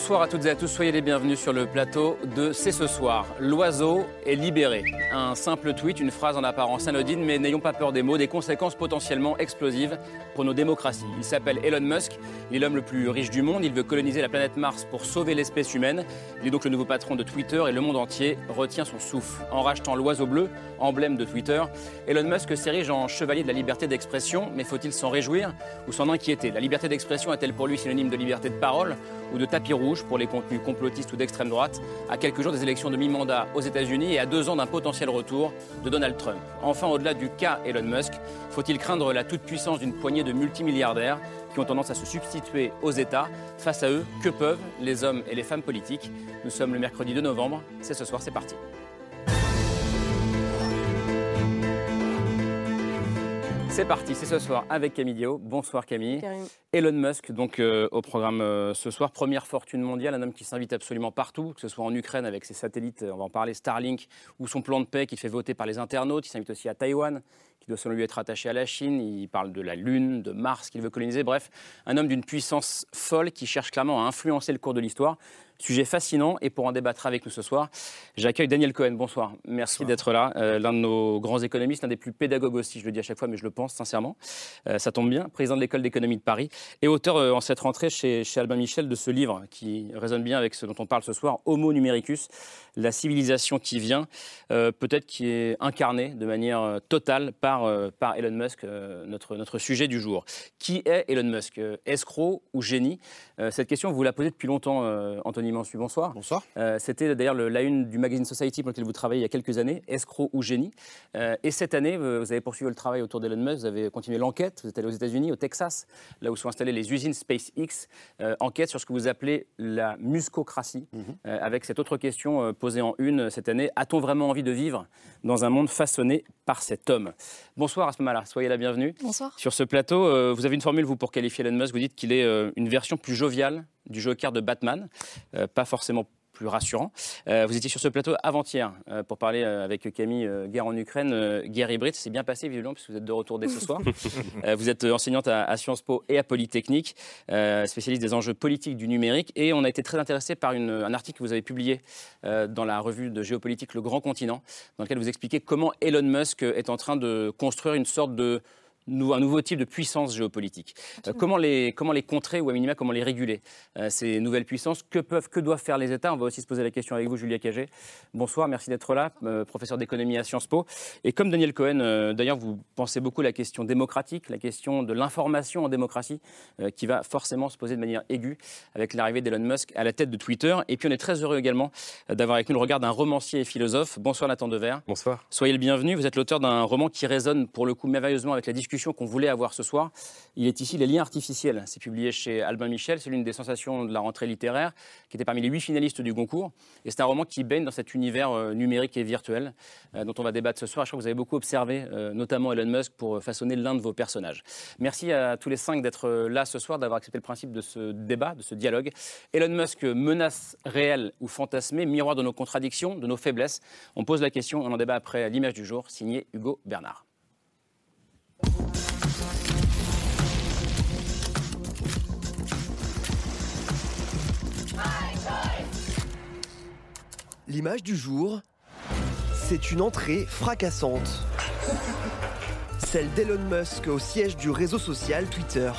Bonsoir à toutes et à tous, soyez les bienvenus sur le plateau de C'est ce soir. L'oiseau est libéré. Un simple tweet, une phrase en apparence anodine, mais n'ayons pas peur des mots, des conséquences potentiellement explosives pour nos démocraties. Il s'appelle Elon Musk, il est l'homme le plus riche du monde, il veut coloniser la planète Mars pour sauver l'espèce humaine. Il est donc le nouveau patron de Twitter et le monde entier retient son souffle. En rachetant l'oiseau bleu, emblème de Twitter, Elon Musk s'érige en chevalier de la liberté d'expression, mais faut-il s'en réjouir ou s'en inquiéter? La liberté d'expression est-elle pour lui synonyme de liberté de parole? Ou de tapis rouge pour les contenus complotistes ou d'extrême droite, à quelques jours des élections de mi-mandat aux États-Unis et à deux ans d'un potentiel retour de Donald Trump. Enfin, au-delà du cas Elon Musk, faut-il craindre la toute-puissance d'une poignée de multimilliardaires qui ont tendance à se substituer aux États Face à eux, que peuvent les hommes et les femmes politiques? Nous sommes le mercredi 2 novembre, c'est ce soir, c'est parti. C'est parti, c'est ce soir avec Camille Dio. Bonsoir Camille. Elon Musk, donc euh, au programme euh, ce soir, première fortune mondiale, un homme qui s'invite absolument partout, que ce soit en Ukraine avec ses satellites, on va en parler, Starlink, ou son plan de paix qui fait voter par les internautes. Il s'invite aussi à Taïwan, qui doit selon lui être attaché à la Chine. Il parle de la Lune, de Mars qu'il veut coloniser. Bref, un homme d'une puissance folle qui cherche clairement à influencer le cours de l'histoire. Sujet fascinant et pour en débattre avec nous ce soir, j'accueille Daniel Cohen. Bonsoir. Merci d'être là. Euh, l'un de nos grands économistes, l'un des plus pédagogues aussi, je le dis à chaque fois, mais je le pense sincèrement. Euh, ça tombe bien. Président de l'école d'économie de Paris et auteur euh, en cette rentrée chez, chez Albin Michel de ce livre qui résonne bien avec ce dont on parle ce soir, Homo numericus, la civilisation qui vient, peut-être qui est incarnée de manière totale par, par Elon Musk, notre, notre sujet du jour. Qui est Elon Musk Escroc ou génie? Cette question, vous la posez depuis longtemps, Anthony bonsoir. Bonsoir. Euh, c'était d'ailleurs la une du magazine Society pour lequel vous travaillez il y a quelques années, Escroc ou génie. Euh, et cette année, vous avez poursuivi le travail autour d'Elon Musk, vous avez continué l'enquête, vous êtes allé aux États-Unis, au Texas, là où sont installées les usines SpaceX, euh, enquête sur ce que vous appelez la muscocratie, mhm. avec cette autre question posée en une cette année, a-t-on vraiment envie de vivre dans un monde façonné par cet homme? Bonsoir à ce moment-là, soyez la bienvenue. Bonsoir. Sur ce plateau, vous avez une formule, vous, pour qualifier Elon Musk, vous dites qu'il est une version plus joviale du Joker de Batman, euh, pas forcément plus rassurant. Euh, vous étiez sur ce plateau avant-hier euh, pour parler avec Camille guerre en Ukraine, guerre hybride. C'est bien passé, évidemment, puisque vous êtes de retour dès ce soir. vous êtes enseignante à, Sciences Po et à Polytechnique, spécialiste des enjeux politiques du numérique. Et on a été très intéressé par un article que vous avez publié dans la revue de géopolitique Le Grand Continent, dans lequel vous expliquez comment Elon Musk est en train de construire une sorte de un nouveau type de puissance géopolitique. Euh, comment, les, comment les contrer ou à minima comment les réguler euh, Ces nouvelles puissances, que peuvent, que doivent faire les États? On va aussi se poser la question avec vous, Julia Cagé. Bonsoir, merci d'être là, euh, professeur d'économie à Sciences Po. Et comme Daniel Cohen, d'ailleurs, vous pensez beaucoup à la question démocratique, la question de l'information en démocratie, qui va forcément se poser de manière aiguë avec l'arrivée d'Elon Musk à la tête de Twitter. Et puis on est très heureux également d'avoir avec nous le regard d'un romancier et philosophe. Bonsoir Nathan Dever. Bonsoir. Soyez le bienvenu. Vous êtes l'auteur d'un roman qui résonne pour le coup merveilleusement avec la discussion qu'on voulait avoir ce soir. Il est ici Les liens artificiels. C'est publié chez Albin Michel. C'est l'une des sensations de la rentrée littéraire, qui était parmi les huit finalistes du concours. Et c'est un roman qui baigne dans cet univers euh, numérique et virtuel euh, dont on va débattre ce soir. Je crois que vous avez beaucoup observé, euh, notamment Elon Musk, pour façonner l'un de vos personnages. Merci à tous les cinq d'être là ce soir, d'avoir accepté le principe de ce débat, de ce dialogue. Elon Musk, menace réelle ou fantasmée, miroir de nos contradictions, de nos faiblesses. On pose la question, on en débat après l'image du jour, signé Hugo Bernard. L'image du jour, c'est une entrée fracassante. Celle d'Elon Musk au siège du réseau social Twitter.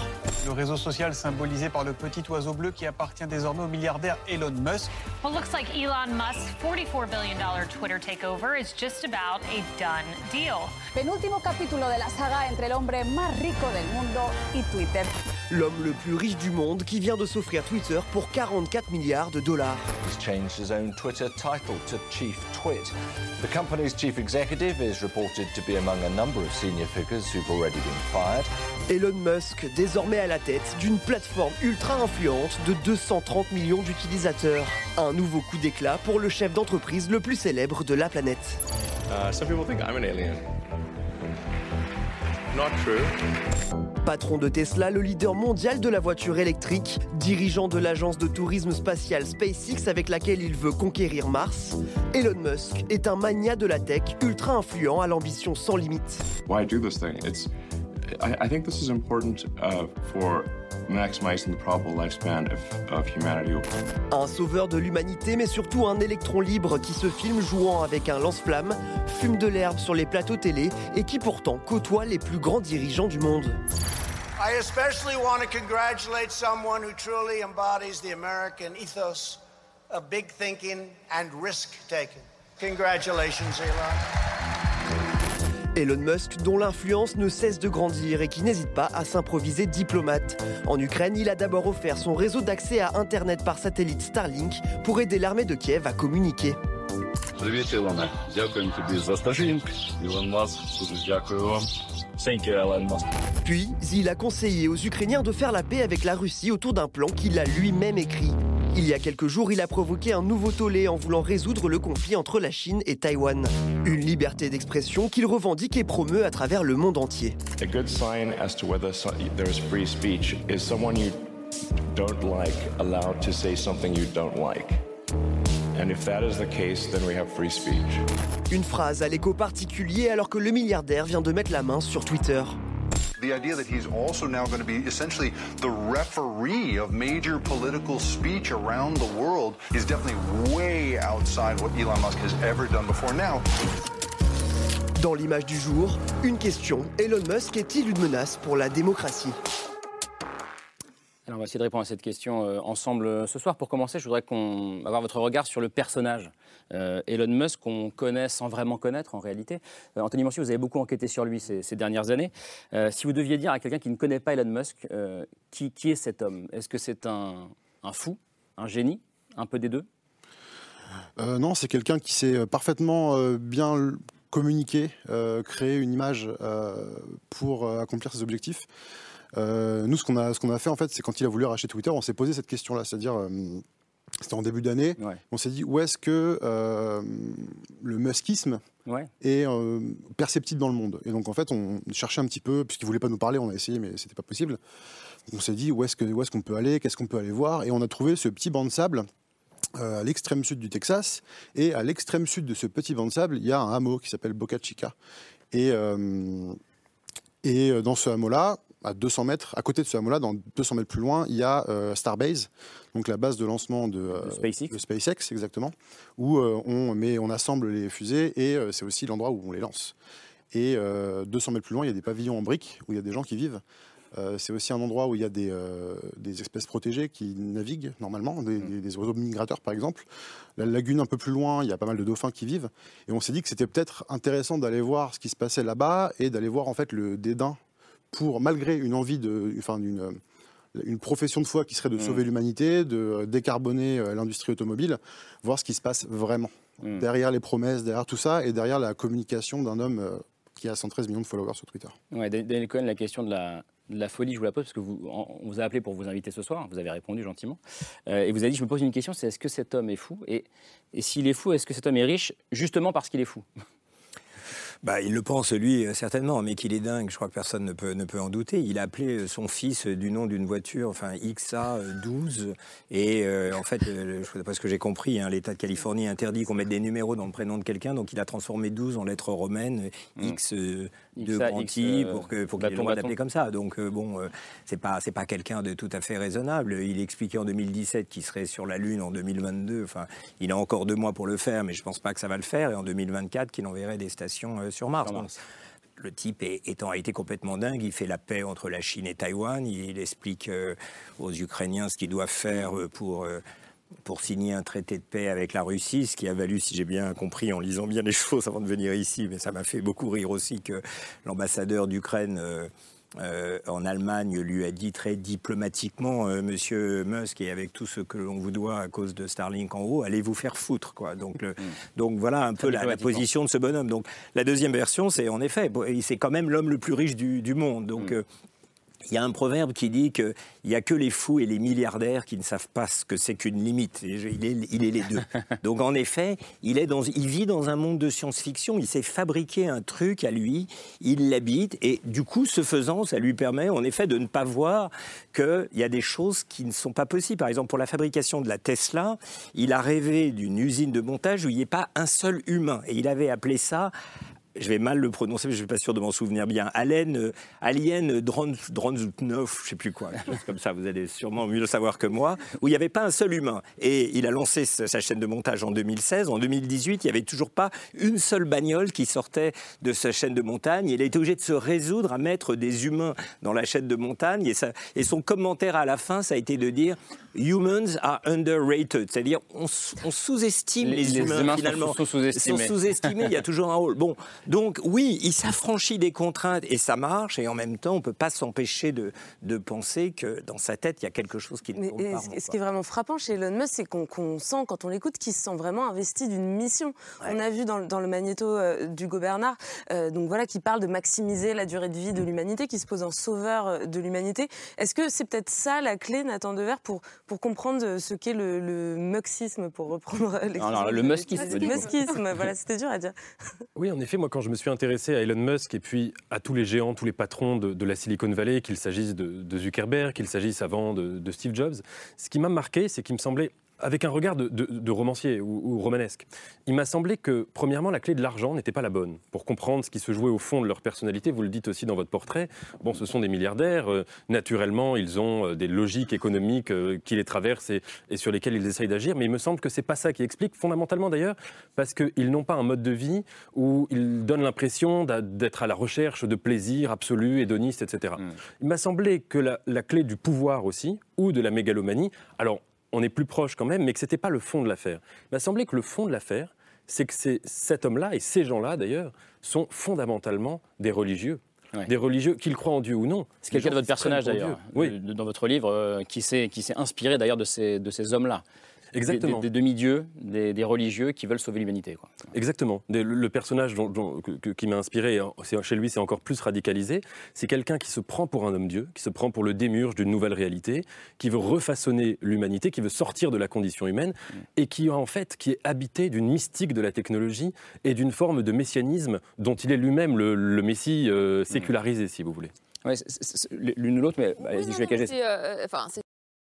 Le réseau social symbolisé par le petit oiseau bleu qui appartient désormais au milliardaire Elon Musk. Well, looks like Elon Musk's $44 billion Twitter takeover is just about a done deal. Penúltimo capítulo de la saga entre el hombre más rico del mundo y Twitter. L'homme le plus riche du monde qui vient de s'offrir Twitter pour 44 milliards de dollars. He's changed his own Twitter title to Chief Twit. The company's chief executive is reported to be among a number of senior figures who've already been fired. Elon Musk, désormais à la tête d'une plateforme ultra influente de 230 millions d'utilisateurs. Un nouveau coup d'éclat pour le chef d'entreprise le plus célèbre de la planète. Uh, some people think I'm an alien. Not true. Patron de Tesla, le leader mondial de la voiture électrique, dirigeant de l'agence de tourisme spatial SpaceX avec laquelle il veut conquérir Mars, Elon Musk est un mania de la tech ultra influent à l'ambition sans limite. Why do this thing? It's, I, I think this is important uh, for maximizing the probable lifespan of, of humanity. Un sauveur de l'humanité, mais surtout un électron libre qui se filme jouant avec un lance-flamme, fume de l'herbe sur les plateaux télé et qui pourtant côtoie les plus grands dirigeants du monde. I especially want to congratulate someone who truly embodies the American ethos of big thinking and risk taking. Congratulations, Elon. Elon Musk, dont l'influence ne cesse de grandir et qui n'hésite pas à s'improviser diplomate. En Ukraine, il a d'abord offert son réseau d'accès à Internet par satellite Starlink pour aider l'armée de Kiev à communiquer. Привіт, Ілоне. Дякуємо тобі за Starlink. Ілон Маск, дуже дякую вам. Thank you, Elon Musk. Puis, il a conseillé aux Ukrainiens de faire la paix avec la Russie autour d'un plan qu'il a lui-même écrit. Il y a quelques jours, il a provoqué un nouveau tollé en voulant résoudre le conflit entre la Chine et Taïwan. Une liberté d'expression qu'il revendique et promeut à travers le monde entier. A good sign as to whether so- there's free speech is someone you don't like allowed to say something you don't like. And if that is the case, then we have free speech. Une phrase à l'écho particulier alors que le milliardaire vient de mettre la main sur Twitter. The idea that he's also now going to be essentially the referee of major political speech around the world is definitely way outside what Elon Musk has ever done before. Now, Dans l'image du jour, une question Elon Musk est-il une menace pour la démocratie Alors, on va essayer de répondre à cette question euh, ensemble euh, ce soir. Pour commencer, je voudrais qu'on avoir votre regard sur le personnage euh, Elon Musk qu'on connaît sans vraiment connaître en réalité. Anthony Mancy, vous avez beaucoup enquêté sur lui ces, dernières années. Si vous deviez dire à quelqu'un qui ne connaît pas Elon Musk, qui, est cet homme? Est-ce que c'est un, fou, un génie, un peu des deux? Non, c'est quelqu'un qui sait parfaitement bien communiquer, euh, créer une image pour accomplir ses objectifs. Euh, nous, ce qu'on a, ce qu'on a fait, en fait, c'est quand il a voulu racheter Twitter, on s'est posé cette question-là, c'est-à-dire, euh, c'était en début d'année, Ouais. on s'est dit où est-ce que euh, le muskisme Ouais. est euh, perceptible dans le monde? Et donc, en fait, on cherchait un petit peu, puisqu'il voulait pas nous parler, on a essayé, mais c'était pas possible. On s'est dit où est-ce que- où est-ce qu'on peut aller, qu'est-ce qu'on peut aller voir, et on a trouvé ce petit banc de sable euh, à l'extrême sud du Texas. Et à l'extrême sud de ce petit banc de sable, il y a un hameau qui s'appelle Boca Chica. Et, et dans ce hameau-là, à 200 mètres, à côté de ce hameau-là, dans 200 mètres plus loin, il y a euh, Starbase, donc la base de lancement de, euh, De SpaceX. de SpaceX, exactement, où euh, on, met, on assemble les fusées et c'est aussi l'endroit où on les lance. Et euh, 200 mètres plus loin, il y a des pavillons en briques où il y a des gens qui vivent. C'est aussi un endroit où il y a des, des espèces protégées qui naviguent normalement, des, des- des oiseaux migrateurs par exemple. La lagune un peu plus loin, il y a pas mal de dauphins qui vivent. Et on s'est dit que c'était peut-être intéressant d'aller voir ce qui se passait là-bas et d'aller voir en fait le dédain pour, malgré une envie de, enfin euh, une profession de foi qui serait de sauver l'humanité, de euh, décarboner euh, l'industrie automobile, voir ce qui se passe vraiment Mm. derrière les promesses, derrière tout ça et derrière la communication d'un homme qui a 113 millions de followers sur Twitter. Ouais, Daniel Cohen, la question de la, de la folie, je vous la pose parce que vous, on on vous a appelé pour vous inviter ce soir, vous avez répondu gentiment. Euh, et vous avez dit, je me pose une question, c'est est-ce que cet homme est fou? Et, et s'il est fou, est-ce que cet homme est riche? Justement parce qu'il est fou Bah, il le pense, lui, euh, certainement, mais qu'il est dingue, je crois que personne ne peut, ne peut en douter. Il a appelé euh, son fils euh, du nom d'une voiture, enfin XA12, et euh, en fait, euh, je- d'après ce que j'ai compris, hein, l'État de Californie interdit qu'on mette des numéros dans le prénom de quelqu'un, donc il a transformé 12 en lettres romaines, Mm. X euh, de XA, grand X, I, pour que pour qu'il ait le droit d'appeler comme ça. Donc bon, c'est pas c'est pas quelqu'un de tout à fait raisonnable. Il expliquait en 2017 qu'il serait sur la Lune en 2022. Enfin, il a encore deux mois pour le faire, mais je pense pas que ça va le faire. Et en 2024, qu'il enverrait des stations sur Mars. Sur Donc, Mars. le type est, est en réalité complètement dingue. Il fait la paix entre la Chine et Taïwan. Il, explique euh, aux Ukrainiens ce qu'ils doivent faire euh, pour. euh, pour signer un traité de paix avec la Russie, ce qui a valu, si j'ai bien compris, en lisant bien les choses avant de venir ici, mais ça m'a fait beaucoup rire aussi que l'ambassadeur d'Ukraine euh, euh, en Allemagne lui a dit très diplomatiquement, euh, Monsieur Musk, et avec tout ce que l'on vous doit à cause de Starlink en haut, allez vous faire foutre, quoi. Donc, le- donc voilà un peu la, position de ce bonhomme. Donc la deuxième version, c'est en effet, c'est quand même l'homme le plus riche du, du monde. Donc euh, il y a un proverbe qui dit qu'il n'y a que les fous et les milliardaires qui ne savent pas ce que c'est qu'une limite. Il est, il est, les deux. Donc en effet, il, est dans, il vit dans un monde de science-fiction. Il s'est fabriqué un truc à lui, il l'habite, et du coup, ce faisant, ça lui permet en effet de ne pas voir qu'il y a des choses qui ne sont pas possibles. Par exemple, pour la fabrication de la Tesla, il a rêvé d'une usine de montage où il n'y ait pas un seul humain. Et il avait appelé ça je vais mal le prononcer, mais je ne suis pas sûr de m'en souvenir bien. Allen, euh, Alien Dronzutnov, je ne sais plus quoi, comme ça, vous allez sûrement mieux le savoir que moi, où il n'y avait pas un seul humain. Et il a lancé sa chaîne de montage en 2016. En 2018, il n'y avait toujours pas une seule bagnole qui sortait de sa chaîne de montagne. Il a été obligé de se résoudre à mettre des humains dans la chaîne de montagne. Et, ça, et son commentaire à la fin, ça a été de dire Humans are underrated, c'est-à-dire on, sous-estime les, humains, finalement. Sont sous-estimés. Sont sous-estimés. il y a toujours un rôle. Bon, donc oui, il s'affranchit des contraintes et ça marche. Et en même temps, on ne peut pas s'empêcher de, de, penser que dans sa tête, il y a quelque chose qui ne tourne pas. Ce qui est vraiment frappant chez Elon Musk, c'est qu'on sent, quand on l'écoute, qu'il se sent vraiment investi d'une mission. On a vu dans, le magnéto euh, d'Hugo Bernard, euh, donc voilà, qui parle de maximiser la durée de vie de l'humanité, qui se pose en sauveur euh, de l'humanité. Est-ce que c'est peut-être ça la clé, Nathan Dever, pour, pour comprendre ce qu'est le, le muxisme, pour reprendre l'expression le muskisme. Le muskisme, voilà, c'était dur à dire. Oui, en effet, moi, quand je me suis intéressé à Elon Musk et puis à tous les géants, tous les patrons de, la Silicon Valley, qu'il s'agisse de, Zuckerberg, qu'il s'agisse avant de, Steve Jobs, ce qui m'a marqué, c'est qu'il me semblait avec un regard de, romancier ou, romanesque. Il m'a semblé que, premièrement, la clé de l'argent n'était pas la bonne. Pour comprendre ce qui se jouait au fond de leur personnalité, vous le dites aussi dans votre portrait, bon, ce sont des milliardaires, euh, naturellement, ils ont euh, des logiques économiques euh, qui les traversent et, sur lesquelles ils essayent d'agir, mais il me semble que c'est pas ça qui explique, fondamentalement d'ailleurs, parce qu'ils n'ont pas un mode de vie où ils donnent l'impression d'être à la recherche de plaisir absolu, hédoniste, etc. Hmm. Il m'a semblé que la, la clé du pouvoir aussi, ou de la mégalomanie, alors on est plus proche quand même, mais que ce n'était pas le fond de l'affaire. Il m'a semblé que le fond de l'affaire, c'est que cet homme-là, et ces gens-là d'ailleurs, sont fondamentalement des religieux. Des religieux, qu'ils croient en Dieu ou non. C'est quelqu'un de votre personnage d'ailleurs, oui. dans votre livre, euh, qui s'est inspiré d'ailleurs de ces, de ces hommes-là. Exactement. Des, demi-dieux, des, religieux qui veulent sauver l'humanité. Exactement. le, personnage qui m'a inspiré, chez lui c'est encore plus radicalisé, c'est quelqu'un qui se prend pour un homme-dieu, qui se prend pour le démurge d'une nouvelle réalité, qui veut refaçonner l'humanité, qui veut sortir de la condition humaine, mm. et qui en fait qui est habité d'une mystique de la technologie et d'une forme de messianisme dont il est lui-même le, messie euh, sécularisé, si vous voulez. l'une ou l'autre, mais je vais cacher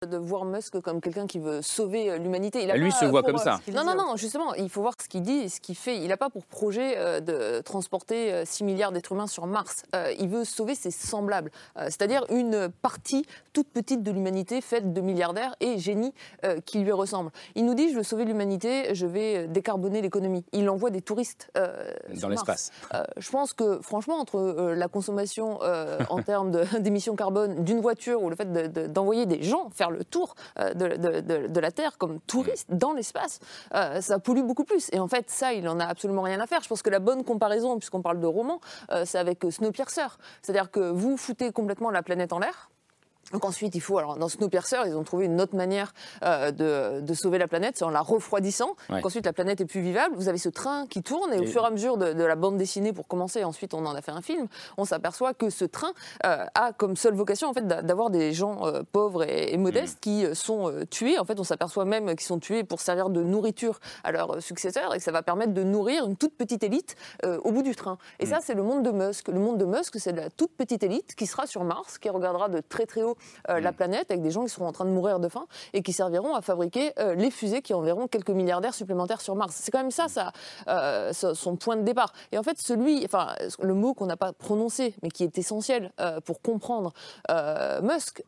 de voir Musk comme quelqu'un qui veut sauver euh, l'humanité. Il Lui se voit comme ça. Euh, non, non, non, justement, il faut voir ce qu'il dit et ce qu'il fait. Il n'a pas pour projet euh, de transporter 6 milliards d'êtres humains sur Mars. il veut sauver ses semblables, c'est-à-dire une partie toute petite de l'humanité faite de milliardaires et génies qui lui ressemblent. Il nous dit, je veux sauver l'humanité, je vais décarboner l'économie. Il envoie des touristes dans l'espace. je pense que, franchement, entre la consommation en termes d'émissions carbone d'une voiture ou le fait d'envoyer des gens faire le tour euh, de, la Terre comme touriste dans l'espace, euh, ça pollue beaucoup plus. Et en fait, ça, il n'en a absolument rien à faire. Je pense que la bonne comparaison, puisqu'on parle de roman, euh, c'est avec Snowpiercer. C'est-à-dire que vous foutez complètement la planète en l'air, donc ensuite, il faut, alors dans Snowpiercer, ils ont trouvé une autre manière euh, de, sauver la planète, c'est en la refroidissant. Donc ensuite, la planète est plus vivable. Vous avez ce train qui tourne et, au fur et à mesure de, la bande dessinée pour commencer, ensuite on en a fait un film, on s'aperçoit que ce train euh, a comme seule vocation en fait d'avoir des gens euh, pauvres et, modestes mm. qui sont tués. En fait, on s'aperçoit même qu'ils sont tués pour servir de nourriture à leurs successeurs et que ça va permettre de nourrir une toute petite élite au bout du train. Et mm. ça, c'est le monde de Musk. Le monde de Musk, c'est la toute petite élite qui sera sur Mars, qui regardera de très très haut euh, la mm. planète avec des gens qui seront en train de mourir de faim et qui serviront à fabriquer euh, les fusées qui enverront quelques milliardaires supplémentaires sur Mars. C'est quand même ça, ça euh, son point de départ. Et en fait, celui, enfin, le mot qu'on n'a pas prononcé, mais qui est essentiel pour comprendre Musk,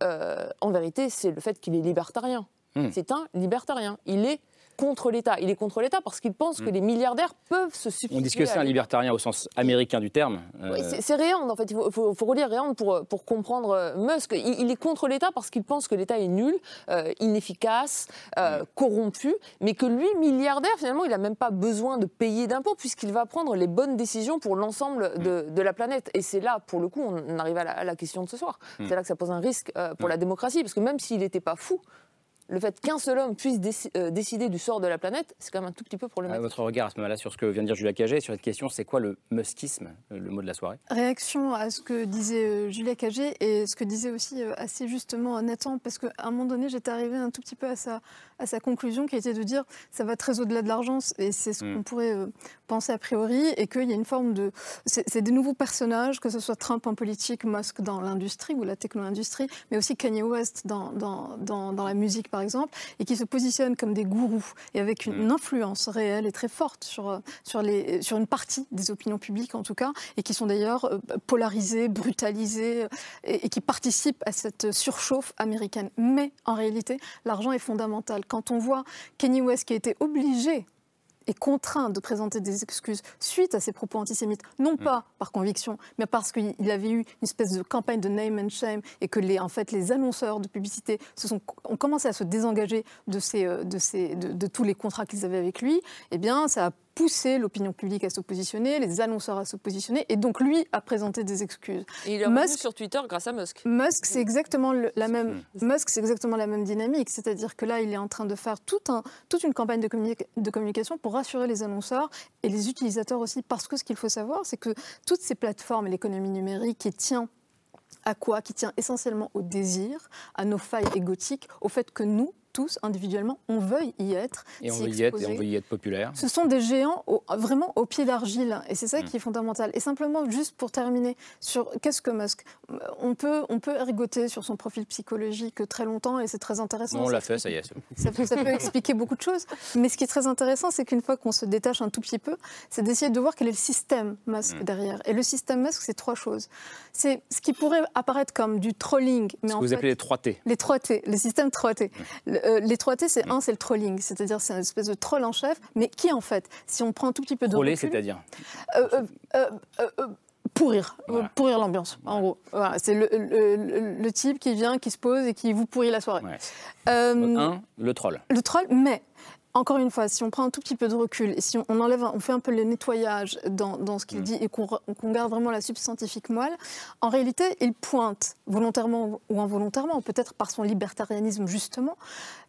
en vérité, c'est le fait qu'il est libertarien. Mm. C'est un libertarien. Il est contre l'État. Il est contre l'État parce qu'il pense que hmm. les milliardaires peuvent se substituer. On dit que c'est un libertarien au sens américain du terme. Oui, euh. c'est Réand, en fait. Il faut, relire Réand pour, pour comprendre euh, Musk. Il, est contre l'État parce qu'il pense que l'État est nul, euh, inefficace, hmm. corrompu, mais que lui, milliardaire, finalement, il n'a même pas besoin de payer d'impôts puisqu'il va prendre les bonnes décisions pour l'ensemble hmm. de, la planète. Et c'est là, pour le coup, on arrive à la, question de ce soir. C'est là que ça pose un risque pour la démocratie, parce que même s'il n'était pas fou, le fait qu'un seul homme puisse déci- euh, décider du sort de la planète, c'est quand même un tout petit peu À problématique. votre regard à ce moment-là sur ce que vient de dire Julia Cagé, sur cette question, c'est quoi le muskisme, euh, le mot de la soirée? Réaction à ce que disait euh, Julia Cagé et ce que disait aussi euh, assez justement Nathan, parce qu'à un moment donné, j'étais arrivée un tout petit peu à sa, à sa conclusion qui était de dire ça va très au-delà de l'argent et c'est ce Mm. qu'on pourrait penser a priori et qu'il y a une forme de. C'est des nouveaux personnages, que ce soit Trump en politique, Musk dans l'industrie ou la techno-industrie, mais aussi Kanye West dans, dans, dans, dans la musique par exemple, et qui se positionnent comme des gourous et avec une, une influence réelle et très forte sur, sur, les, sur une partie des opinions publiques en tout cas, et qui sont d'ailleurs euh, polarisées, brutalisées, euh, et, et qui participent à cette surchauffe américaine. Mais en réalité, l'argent est fondamental. Quand on voit Kanye West qui a été obligé et contraint de présenter des excuses suite à ses propos antisémites, non pas par conviction, mais parce qu'il avait eu une espèce de campagne de name and shame et que les, en fait, les annonceurs de publicité se sont, ont commencé à se désengager de, ces, euh, de, ces, de, de tous les contrats qu'ils avaient avec lui, eh bien, ça a poussé l'opinion publique à se positionner, les annonceurs à se positionner, et donc lui a présenté des excuses. Et il est revenu sur Twitter grâce à Musk. Musk, c'est exactement le- la même. Musk, c'est exactement la même dynamique, c'est-à-dire que là, il est en train de faire tout un, toute une campagne de, communi- de communication pour rassurer les annonceurs et les utilisateurs aussi, parce que ce qu'il faut savoir, c'est que toutes ces plateformes et l'économie numérique qui tient à quoi? Qui tient essentiellement au désir, à nos failles égotiques, au fait que nous, tous, individuellement, on veuille y être. Et on veut y être, et on veut y être populaire. Ce sont des géants au- vraiment au pied d'argile et c'est ça Mm. qui est fondamental. Et simplement, juste pour terminer sur qu'est-ce que Musk, on peut, on peut ergoter sur son profil psychologique très longtemps et c'est très intéressant. Non, on l'a fait, ça y est. ça peut, ça peut expliquer beaucoup de choses. Mais ce qui est très intéressant, c'est qu'une fois qu'on se détache un tout petit peu, c'est d'essayer de voir quel est le système Musk Mm. derrière. Et le système Musk, c'est trois choses. C'est ce qui pourrait apparaître comme du trolling, mais Ce que vous fait, appelez les 3T. les 3T, le système 3T. Le- euh, les 3T, c'est un, c'est le trolling, c'est-à-dire c'est une espèce de troll en chef, mais qui en fait, si on prend un tout petit peu de Troller, c'est-à-dire euh, euh, euh, pourrir, pourrir l'ambiance, en gros. Voilà, c'est le, le- le- le type qui vient, qui se pose et qui vous pourrit la soirée. Euh, un, le troll. le troll, mais encore une fois, si on prend un tout petit peu de recul et si on, on enlève, un- on fait un peu le nettoyage dans, dans ce qu'il dit et qu'on garde vraiment la substantifique moelle, en réalité, il pointe volontairement ou involontairement, peut-être par son libertarianisme justement,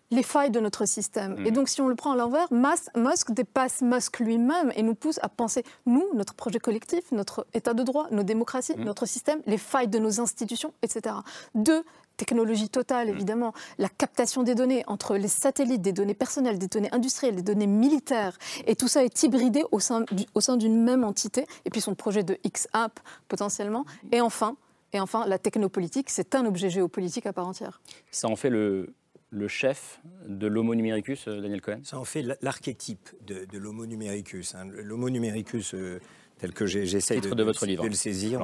les failles de notre système. Mm. Et donc, si on le prend à l'envers, Musk dépasse Musk lui-même et nous pousse à penser, nous, notre projet collectif, notre état de droit, nos démocraties, Mm. notre système, les failles de nos institutions, etc. Deux, technologie totale, évidemment, la captation des données entre les satellites, des données personnelles, des données industrielles, des données militaires, et tout ça est hybridé au sein, du- au sein d'une même entité, et puis son projet de X-App, potentiellement. Et enfin, et enfin, la technopolitique, c'est un objet géopolitique à part entière. Ça en fait le, le chef de l'homo numericus, euh, Daniel Cohen? Ça en fait l'archétype de, de l'homo numericus. hein. L'homo numericus, euh, tel que j'essaie de, de votre le- livre, de le saisir,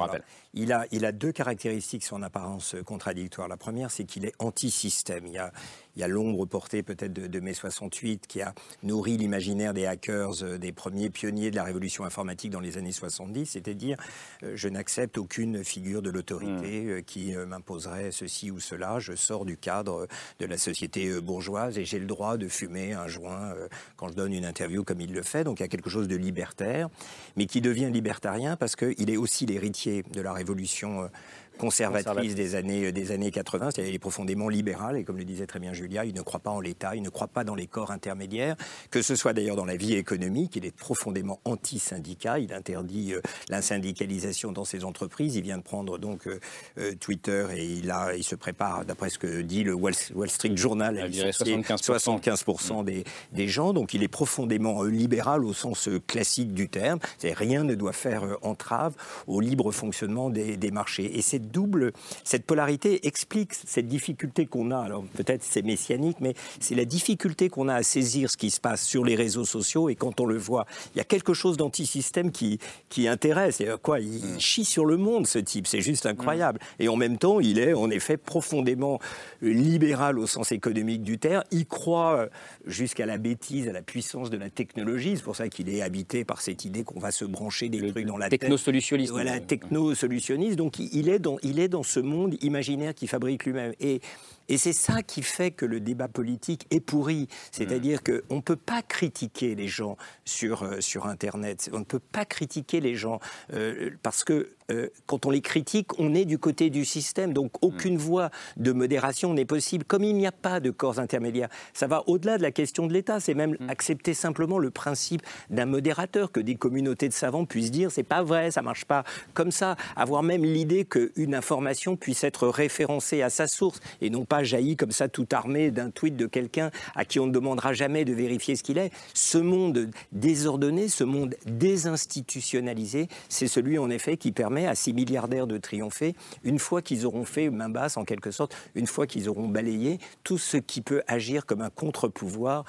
il, a, il a deux caractéristiques en apparence contradictoires. La première, c'est qu'il est anti-système. Il y a, il y a l'ombre portée peut-être de, de mai 68 qui a nourri l'imaginaire des hackers, euh, des premiers pionniers de la révolution informatique dans les années 70, c'est-à-dire euh, je n'accepte aucune figure de l'autorité euh, qui m'imposerait ceci ou cela. Je sors du cadre de la société bourgeoise et j'ai le droit de fumer un joint quand je donne une interview comme il le fait. Donc il y a quelque chose de libertaire, mais qui devient libertarien parce qu'il est aussi l'héritier de la révolution. Euh, conservatrice Conservatrice. des années, des années 80, c'est-à-dire il est profondément libéral, et comme le disait très bien Julia, il ne croit pas en l'État, il ne croit pas dans les corps intermédiaires, que ce soit d'ailleurs dans la vie économique, il est profondément anti-syndicat, il interdit euh, la syndicalisation dans ses entreprises, il vient de prendre donc euh, euh, Twitter et il, a, il se prépare, d'après ce que dit le Wall, Wall Street Journal, à À virer licencier 75%. 75% des, des gens, donc il est profondément euh, libéral au sens euh, classique du terme, c'est rien ne doit faire euh, entrave au libre fonctionnement des, des marchés. Et cette double, cette polarité explique cette difficulté qu'on a, alors peut-être c'est messianique, mais c'est la difficulté qu'on a à saisir ce qui se passe sur les réseaux sociaux et quand on le voit, il y a quelque chose d'antisystème qui, qui intéresse. Et, euh, quoi, il, il chie sur le monde ce type, c'est juste incroyable. Et en même temps, il est en effet profondément euh, libéral au sens économique du terme. Il croit euh, jusqu'à la bêtise, à la puissance de la technologie. C'est pour ça qu'il est habité par cette idée qu'on va se brancher des trucs dans la tête. technosolutionniste. Voilà, techno-solutionniste. Donc il est, dans, il est dans ce monde imaginaire qu'il fabrique lui-même. Et Et c'est ça qui fait que le débat politique est pourri. C'est-à-dire Mm. qu'on ne peut pas critiquer les gens sur, euh, sur Internet. On ne peut pas critiquer les gens euh, parce que euh, quand on les critique, on est du côté du système. Donc aucune voie de modération n'est possible. Comme il n'y a pas de corps intermédiaire, ça va au-delà de la question de l'État. C'est même accepter simplement le principe d'un modérateur, que des communautés de savants puissent dire c'est pas vrai, ça marche pas comme ça. Avoir même l'idée qu'une information puisse être référencée à sa source et non pas jaillie comme ça tout armée d'un tweet de quelqu'un à qui on ne demandera jamais de vérifier ce qu'il est. Ce monde désordonné, ce monde désinstitutionnalisé, c'est celui en effet qui permet à ces milliardaires de triompher une fois qu'ils auront fait main basse en quelque sorte, une fois qu'ils auront balayé tout ce qui peut agir comme un contre-pouvoir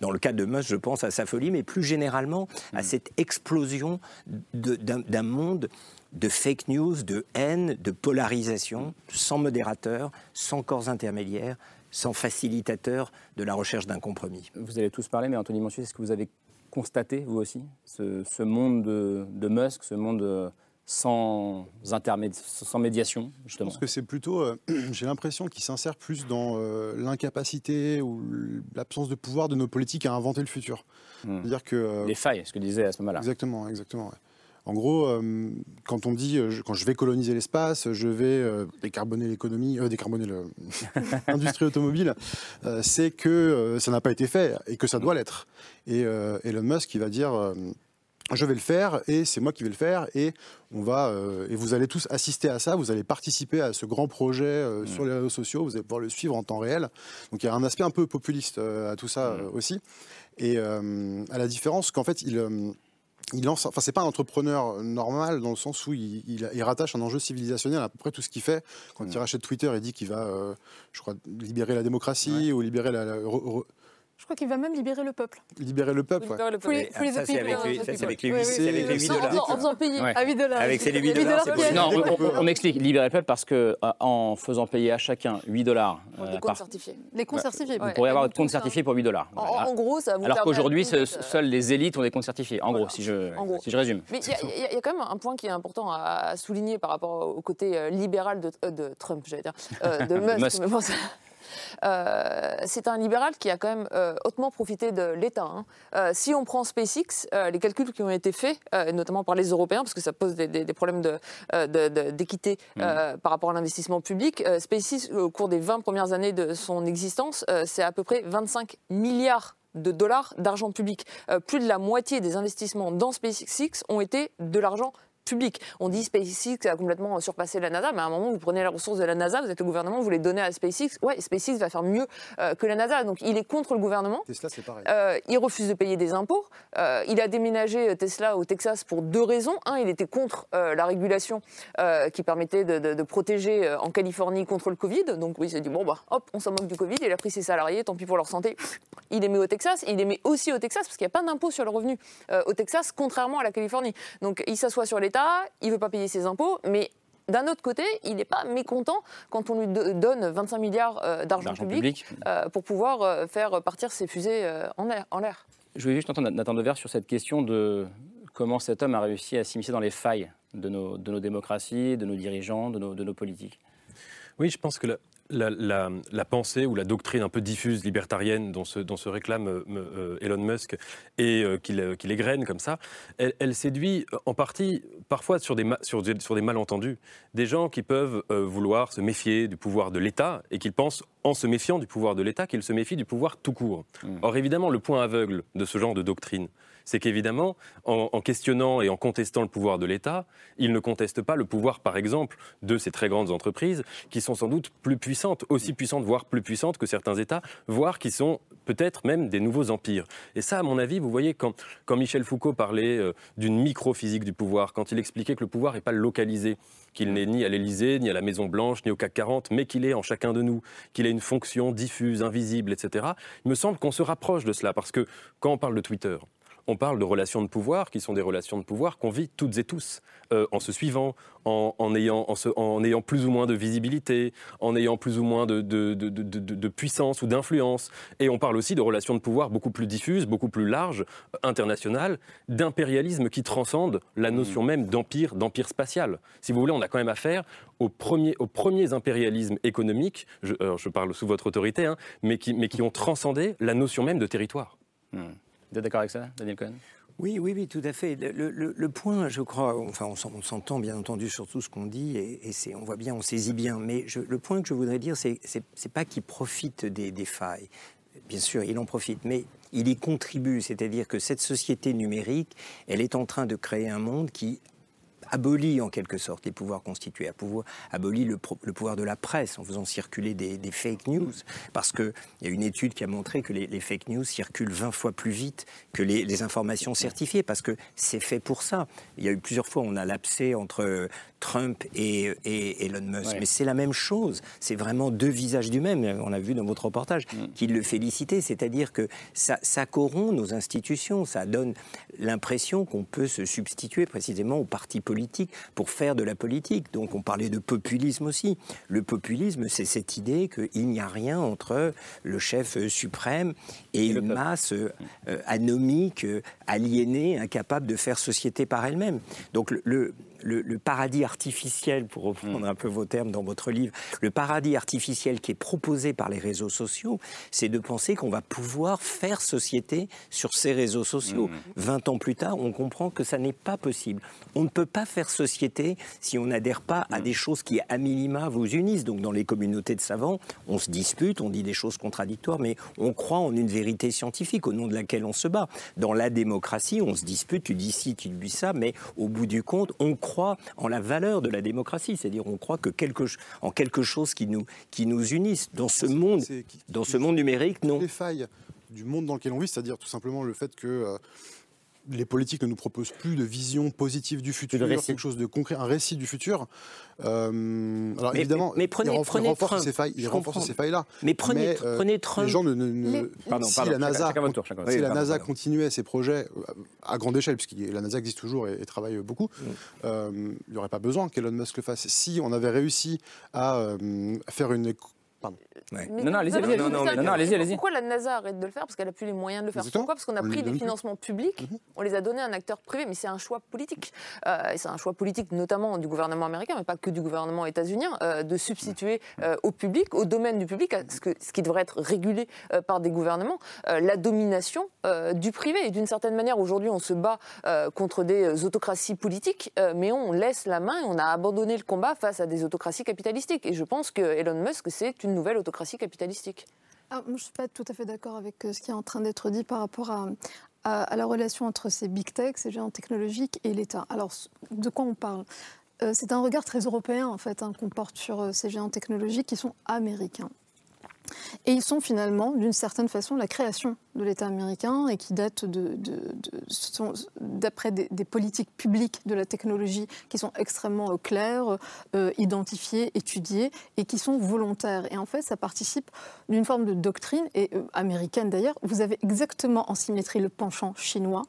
dans le cas de Musk, je pense à sa folie, mais plus généralement à cette explosion d'un monde de fake news, de haine, de polarisation, sans modérateur, sans corps intermédiaires, sans facilitateur de la recherche d'un compromis. Vous allez tous parler, mais Anthony Manchier, est-ce que vous avez constaté, vous aussi, ce, ce monde de, de Musk, ce monde euh, sans, sans médiation, Je justement pense que c'est plutôt, euh, j'ai l'impression qu'il s'insère plus dans euh, l'incapacité ou l'absence de pouvoir de nos politiques à inventer le futur. C'est-à-dire que euh, Les failles, ce que disait à ce moment-là. Exactement, exactement. ouais. En gros, quand on dit, je- quand je vais coloniser l'espace, je vais décarboner l'économie, décarboner l'industrie automobile, c'est que ça n'a pas été fait et que ça doit l'être. Et Elon Musk, il va dire, je vais le faire et c'est moi qui vais le faire et on va euh, et vous allez tous assister à ça, vous allez participer à ce grand projet euh, sur les réseaux sociaux, vous allez pouvoir le suivre en temps réel. Donc il y a un aspect un peu populiste euh, à tout ça euh, aussi. Et à la différence qu'en fait il il lance, enfin c'est pas un entrepreneur normal dans le sens où il, il- il rattache un enjeu civilisationnel à peu près tout ce qu'il fait. Quand il rachète Twitter, il dit qu'il va, euh, je crois, libérer la démocratie ou libérer, la, la- re- re- Je crois qu'il va même libérer le peuple. libérer le peuple. ouais. Libérer le peuple. Free- free the ça, c'est people. avec les- ça, c'est avec les Oui, huit- oui, c'est avec les oui. huit Non, dollars. En, en faisant payer Ouais. à 8 dollars. Avec ces 8 Les dollars, c'est. Non, on, explique, libérer le peuple parce que euh, en faisant payer à chacun 8 dollars, Des euh, comptes par- certifiés. Les comptes certifiés. vous Ouais. pourriez avoir votre compte certifié pour 8 dollars. En, en gros, ça vous Alors qu'aujourd'hui, euh, seules les élites ont des comptes certifiés. En gros, si je, résume. Mais il y, a- quand même un point qui est important à, souligner par rapport au côté libéral de, Trump, j'allais dire, de Musk. Euh, c'est un libéral qui a quand même euh, hautement profité de l'État. hein. Euh, si on prend SpaceX, les calculs qui ont été faits, notamment par les Européens, parce que ça pose des, des- des problèmes de, de- de- d'équité euh, par rapport à l'investissement public, SpaceX, au cours des 20 premières années de son existence, c'est à peu près 25 milliards de dollars d'argent public. Euh, plus de la moitié des investissements dans SpaceX ont été de l'argent public. On dit SpaceX a complètement surpassé la NASA, mais à un moment, vous prenez les ressources de la NASA, vous êtes le gouvernement, vous les donnez à SpaceX. Ouais, SpaceX va faire mieux euh, que la NASA. Donc, il est contre le gouvernement. Tesla, c'est pareil. Euh, il refuse de payer des impôts. Euh, il a déménagé Tesla au Texas pour deux raisons. Un, il était contre la régulation qui permettait de, de- de protéger en Californie contre le Covid. Donc oui, il s'est dit, bon, bah, hop, on s'en moque du Covid. Il a pris ses salariés, tant pis pour leur santé. Il les met au Texas. Il les met aussi au Texas parce qu'il n'y a pas d'impôt sur le revenu au Texas, contrairement à la Californie. Donc il s'assoit sur l'État, il ne veut pas payer ses impôts, mais... D'un autre côté, il n'est pas mécontent quand on lui do- donne 25 milliards euh, d'argent public, public. euh, pour pouvoir euh, faire partir ses fusées euh, en air. En l'air. Je voulais juste entendre Nathan Dever sur cette question de comment cet homme a réussi à s'immiscer dans les failles de nos, de nos démocraties, de nos dirigeants, de nos, de nos politiques. Oui, je pense que la, la- la- la pensée ou la doctrine un peu diffuse libertarienne dont se, dont se réclame euh, euh, Elon Musk et euh, qu'il égrène comme ça, elle, elle séduit en partie parfois sur des, ma- sur, des- sur des malentendus, des gens qui peuvent euh, vouloir se méfier du pouvoir de l'État et qu'ils pensent en se méfiant du pouvoir de l'État qu'ils se méfient du pouvoir tout court. Or évidemment, le point aveugle de ce genre de doctrine, c'est qu'évidemment, en, questionnant et en contestant le pouvoir de l'État, il ne conteste pas le pouvoir, par exemple, de ces très grandes entreprises qui sont sans doute plus puissantes, aussi puissantes, voire plus puissantes que certains États, voire qui sont peut-être même des nouveaux empires. Et ça, à mon avis, vous voyez, quand, quand Michel Foucault parlait euh, d'une microphysique du pouvoir, quand il expliquait que le pouvoir n'est pas localisé, qu'il n'est ni à l'Élysée, ni à la Maison-Blanche, ni au CAC 40, mais qu'il est en chacun de nous, qu'il a une fonction diffuse, invisible, etc., il me semble qu'on se rapproche de cela, parce que quand on parle de Twitter, on parle de relations de pouvoir qui sont des relations de pouvoir qu'on vit toutes et tous, euh, en se suivant, en, ayant, en, ayant, plus ou moins de visibilité, en ayant plus ou moins de, de, puissance ou d'influence. Et on parle aussi de relations de pouvoir beaucoup plus diffuses, beaucoup plus larges, internationales, d'impérialisme qui transcende la notion même d'empire, d'empire spatial. Si vous voulez, on a quand même affaire aux premiers, aux premiers impérialismes économiques, je, je parle sous votre autorité, hein, mais, qui, mais qui ont transcendé la notion même de territoire. Hmm. Vous êtes d'accord avec ça, Daniel Cohen? Oui, oui, oui, tout à fait. Le, point, je crois, enfin, on s'entend bien entendu sur tout ce qu'on dit et, on voit bien, on saisit bien. Mais le point que je voudrais dire, c'est c'est pas qu'il profite des, des, failles. Bien sûr, il en profite, mais il y contribue. C'est-à-dire que cette société numérique, elle est en train de créer un monde qui abolit en quelque sorte les pouvoirs constitués, abolit le, le pouvoir de la presse en faisant circuler des, fake news. Parce qu'il y a une étude qui a montré que les, fake news circulent 20 fois plus vite que les, informations certifiées, parce que c'est fait pour ça. Il y a eu plusieurs fois, on a lapsé entre Trump et, Elon Musk, mais c'est la même chose. C'est vraiment deux visages du même. On a vu dans votre reportage mm. qu'il le félicitait, c'est-à-dire que ça, ça corrompt nos institutions, ça donne l'impression qu'on peut se substituer précisément aux partis politiques pour faire de la politique. Donc on parlait de populisme aussi. Le populisme, c'est cette idée qu'il n'y a rien entre le chef suprême et, une masse euh, anomique, aliénée, incapable de faire société par elle-même. Donc le, le, paradis artificiel, pour reprendre mm. un peu vos termes dans votre livre, le paradis artificiel qui est proposé par les réseaux sociaux, c'est de penser qu'on va pouvoir faire société sur ces réseaux sociaux. 20 mm. ans plus tard, on comprend que ça n'est pas possible. On ne peut pas faire société si on n'adhère pas à mm. des choses qui, à minima, vous unissent. Donc, dans les communautés de savants, on se dispute, on dit des choses contradictoires, mais on croit en une vérité scientifique au nom de laquelle on se bat. Dans la démocratie, on se dispute, tu dis ci, tu dis ça, mais au bout du compte, on croit croit en la valeur de la démocratie, c'est-à-dire on croit que quelque, en quelque chose qui nous, qui nous unisse. Dans ce monde, dans ce monde numérique, non. Les failles du monde dans lequel on vit, c'est-à-dire tout simplement le fait que euh, les politiques ne nous proposent plus de vision positive du futur, quelque chose de concret, un récit du futur. Euh, alors évidemment, mais, prenez, il, prenez renforce ces failles, il renforce ces failles-là. Mais prenez, euh, prenez Trump. Les gens ne, pardon, si la NASA, si la NASA continuait ses projets euh, à grande échelle, puisque la NASA existe toujours et, travaille beaucoup, mm. il n'y aurait pas besoin qu'Elon Musk le fasse. Si on avait réussi à faire une non, non, allez-y, allez-y. Non, allez-y, Pourquoi la NASA arrête de le faire Parce qu'elle n'a plus les moyens de le faire. Pourquoi Parce qu'on a pris des financements publics, mhm. on les a donnés à un acteur privé, mais c'est un choix politique. Euh, c'est un choix politique notamment du gouvernement américain, mais pas que du gouvernement états-unien, euh, de substituer euh, au public, au domaine du public, ce, que, ce qui devrait être régulé par des gouvernements, la domination du privé. Et d'une certaine manière, aujourd'hui, on se bat contre des autocraties politiques, mais on laisse la main et on a abandonné le combat face à des autocraties capitalistiques. Et je pense que Elon Musk, c'est une nouvelle autocratie capitalistique. Ah, je ne suis pas tout à fait d'accord avec euh, ce qui est en train d'être dit par rapport à, la relation entre ces big tech, ces géants technologiques et l'État. Alors, de quoi on parle? Euh, C'est un regard très européen, en fait, hein, qu'on porte sur euh, ces géants technologiques qui sont américains. Et ils sont finalement, d'une certaine façon, la création de l'État américain et qui datent d'après des, politiques publiques de la technologie qui sont extrêmement euh, claires, euh, identifiées, étudiées et qui sont volontaires. Et en fait, ça participe d'une forme de doctrine, et euh, américaine d'ailleurs. Vous avez exactement en symétrie le penchant chinois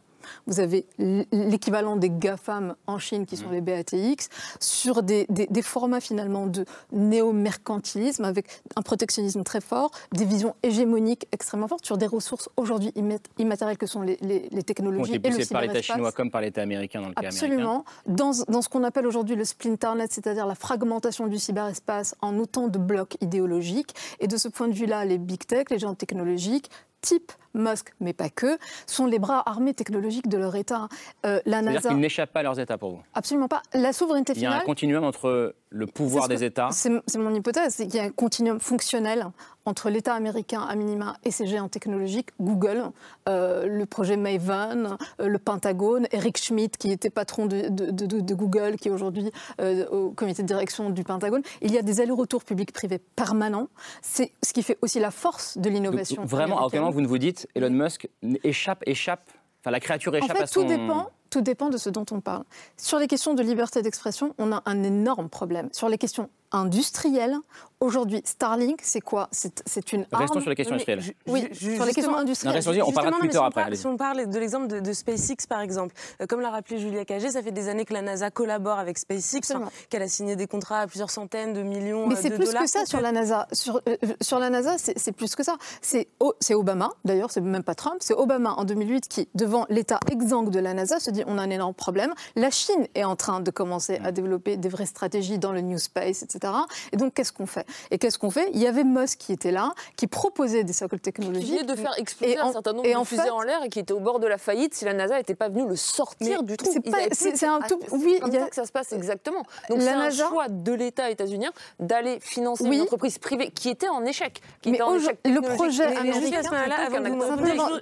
vous avez l'équivalent des GAFAM en Chine, qui sont mmh. les BATX, sur des, formats finalement de néo-mercantilisme, avec un protectionnisme très fort, des visions hégémoniques extrêmement fortes sur des ressources aujourd'hui immatérielles que sont les, technologies. et le par l'État chinois comme par l'État américain dans le cas Absolument. Dans, dans ce qu'on appelle aujourd'hui le splinternet, c'est-à-dire la fragmentation du cyberespace en autant de blocs idéologiques. Et de ce point de vue-là, les big tech, les géants technologiques, type Musk, mais pas que, sont les bras armés technologiques de leur État. Euh, la NASA. C'est-à-dire qu'ils n'échappent pas à leurs États pour vous Absolument pas. La souveraineté finale. Il y a un continuum entre le pouvoir des États. C'est mon hypothèse, c'est qu'il y a un continuum fonctionnel entre l'État américain à minima et ses géants technologiques, Google, euh, le projet Maven, euh, le Pentagone, Eric Schmidt qui était patron de, de, Google, qui est aujourd'hui euh, au comité de direction du Pentagone. Il y a des allers-retours publics-privés permanents. C'est ce qui fait aussi la force de l'innovation. Vraiment, à vous ne vous dites Elon Musk échappe, échappe, enfin la créature échappe en fait, à son... Tout dépend, tout dépend de ce dont on parle. Sur les questions de liberté d'expression, on a un énorme problème. Sur les questions industrielle. Aujourd'hui, Starlink, c'est quoi? C'est une Restons arme. sur les questions industrielles. Oui, sur les questions industrielles. Non, on parlera de mais Twitter si après. Si on parle de l'exemple de, de SpaceX, par exemple, euh, comme l'a rappelé Julia Cagé, ça fait des années que la NASA collabore avec SpaceX, hein, qu'elle a signé des contrats à plusieurs centaines de millions Mais euh, c'est de plus dollars. que ça sur la NASA. Sur, euh, sur la NASA, c'est c'est plus que ça. C'est c'est Obama, d'ailleurs, c'est même pas Trump, c'est Obama en 2008 qui, devant l'état exsangue de la NASA, se dit on a un énorme problème. La Chine est en train de commencer à développer des vraies stratégies dans le New Space, etc. Et donc, qu'est-ce qu'on fait? Et qu'est-ce qu'on fait? Il y avait Musk qui était là, qui proposait des Qui technologiques. venait de faire exploser un certain nombre et de en fusées fait- en l'air et qui était au bord de la faillite si la NASA n'était pas venue le sortir du trou. c'est un Ah, tout- oui, comme il y a- ça que ça se passe exactement. Donc La c'est un NASA- choix de l'État états-unien d'aller financer Oui. une entreprise privée qui était en échec. Qui Mais était en échec le projet Mais- américain,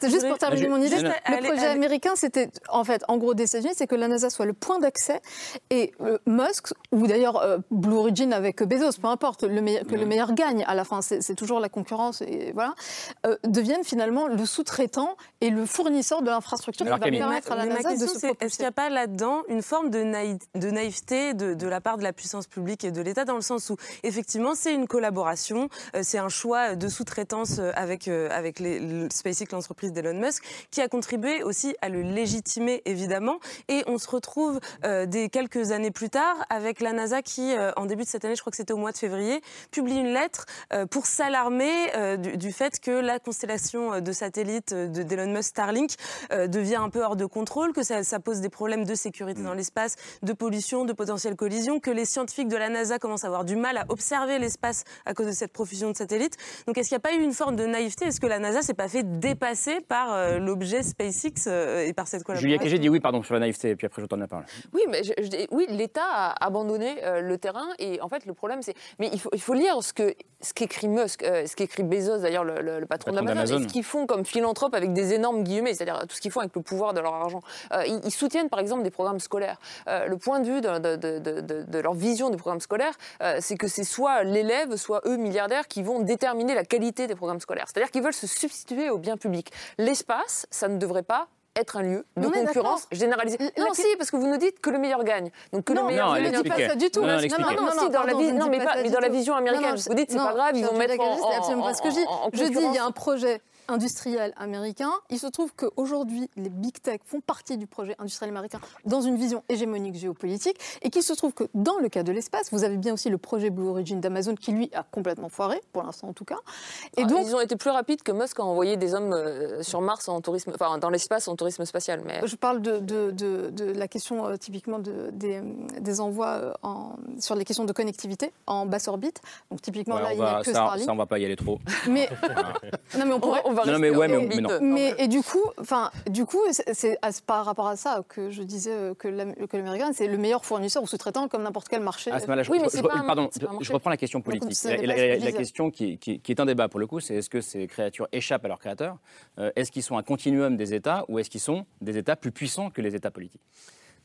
juste pour terminer mon idée, le projet américain, c'était en fait, en gros, des États-Unis, c'est que la NASA soit le point d'accès et euh, Musk, ou d'ailleurs euh, Blue Origin avec Bezos, peu importe, le meilleur, que le meilleur gagne à la fin, c'est c'est toujours la concurrence, et voilà, euh, deviennent finalement le sous-traitant et le fournisseur de l'infrastructure qui va permettre à la Mais ma NASA de se c'est est-ce qu'il n'y a pas là-dedans une forme de, naï- de naïveté de, de la part de la puissance publique et de l'État, dans le sens où, effectivement, c'est une collaboration, euh, c'est un choix de sous-traitance euh, avec, euh, avec les, le SpaceX, l'entreprise d'Elon Musk, qui a contribué aussi à le légitimer, évidemment. Et on se retrouve euh, des quelques années plus tard avec la NASA qui, euh, en début de cette année, je crois que c'était au mois de février, publie une lettre euh, pour s'alarmer euh, du, du fait que la constellation euh, de satellites de- d'Elon Musk Starlink euh, devient un peu hors de contrôle, que ça, ça pose des problèmes de sécurité dans l'espace, de pollution, de potentielles collisions, que les scientifiques de la NASA commencent à avoir du mal à observer l'espace à cause de cette profusion de satellites. Donc est-ce qu'il n'y a pas eu une forme de naïveté? Est-ce que la NASA s'est pas fait dépasser par euh, l'objet SpaceX euh, et par cette Julia collaboration Cagé dit oui, pardon, sur la naïveté, et puis après je t'en la parole. Oui, mais je- je dis- oui, l'État a abandonné euh, le terrain et en fait le problème c'est, mais il faut, il faut lire ce que ce qu'écrit Musk, euh, ce qu'écrit Bezos d'ailleurs le, le- le patron, Patron d'Amazon, et ce qu'ils font comme philanthropes avec des énormes guillemets, c'est-à-dire tout ce qu'ils font avec le pouvoir de leur argent. Euh, ils, ils soutiennent par exemple des programmes scolaires. Euh, le point de vue de, de- de- de- de- de leur vision des programmes scolaires, euh, c'est que c'est soit l'élève, soit eux milliardaires qui vont déterminer la qualité des programmes scolaires. C'est-à-dire qu'ils veulent se substituer au bien public. L'espace, ça ne devrait pas être un lieu de concurrence généralisée. Non, si, parce que vous nous dites que le meilleur gagne. Donc que Non, le meilleur ne dis pas ça du tout. Non, non, elle Non, expliquait. non, Non, si, non, dans la, vision américaine, vous dites c'est pas grave, ils vont mettre en, c'est absolument pas ce que je dis. Je dis, il y a un projet industriel américain. Il se trouve qu'aujourd'hui, les big tech font partie du projet industriel américain dans une vision hégémonique géopolitique et qu'il se trouve que dans le cas de l'espace, vous avez bien aussi le projet Blue Origin d'Amazon qui, lui, a complètement foiré, pour l'instant en tout cas. Et Ah, donc, ils ont été plus rapides que Musk a envoyé des hommes euh, sur Mars en tourisme, enfin dans l'espace en tourisme spatial. Mais Je parle de, de- de- de la question euh, typiquement de- des, des envois euh, en- sur les questions de connectivité en basse orbite. Donc typiquement Ouais, là, on il n'y a va, que ça, Starlink. ça, on va pas y aller trop. Mais non, mais on pourrait. on va Non, rester mais ouais, mais- non. Mais et du coup, enfin, du coup, c'est- à- par rapport à ça que je disais euh, que l'Am- que l'américain c'est le meilleur fournisseur ou sous-traitant comme n'importe quel marché. À ce moment-là, je, Oui, mais je- c'est je- pas un- pardon, c'est pas un je reprends la question politique. la, question qui, qui- qui est un débat pour le coup, c'est est-ce que ces créatures échappent à leurs créateurs Euh, Est-ce qu'ils sont un continuum des États ou est-ce qu'ils sont des États plus puissants que les États politiques?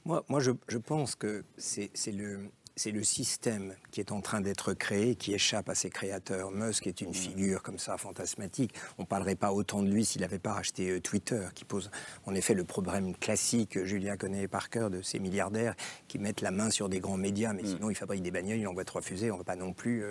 Moi, moi je, je pense que c'est c'est le, c'est le système qui est en train d'être créé qui échappe à ses créateurs. Musk est une figure comme ça fantasmatique. On ne parlerait pas autant de lui s'il n'avait pas racheté euh, Twitter, qui pose en effet le problème classique, euh, Julien connaît par cœur, de ces milliardaires qui mettent la main sur des grands médias, mais sinon ils fabriquent des bagnoles, ils envoient trois fusées. On ne va pas non plus.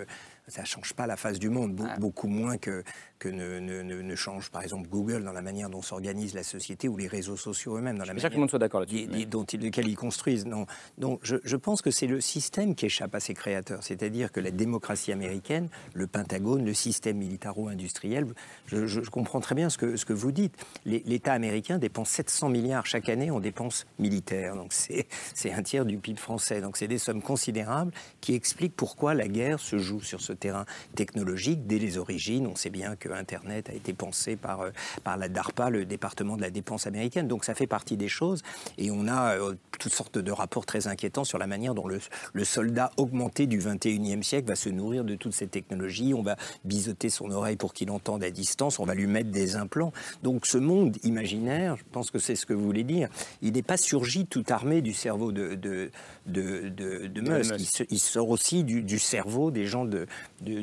Ça ne change pas la face du monde, Be- beaucoup moins que, que ne, ne- ne- ne change par exemple Google dans la manière dont s'organise la société ou les réseaux sociaux eux-mêmes dans Je que tout manière le monde soit d'accord là-dessus. mais- dont ils, lesquels ils construisent. Non. Donc je, je pense que c'est le système qui échappe à ses créateurs, c'est-à-dire que la démocratie américaine, le Pentagone, le système militaro-industriel, je, je- je comprends très bien ce que, ce que vous dites. L'État américain dépense 700 milliards chaque année en dépenses militaires, donc c'est c'est un tiers du PIB français. Donc c'est des sommes considérables qui expliquent pourquoi la guerre se joue sur ce terrain technologique dès les origines. On sait bien que Internet a été pensé par, euh, par la DARPA, le département de la défense américaine. Donc ça fait partie des choses. Et on a euh, toutes sortes de rapports très inquiétants sur la manière dont le, le soldat augmenté du 21e siècle va se nourrir de toutes ces technologies. On va biseauter son oreille pour qu'il entende à distance. On va lui mettre des implants. Donc ce monde imaginaire, je pense que c'est ce que vous voulez dire, il n'est pas surgi tout armé du cerveau de, de, de, de, de Musk. Musk. Il, se- il sort aussi du, du cerveau des gens de, du,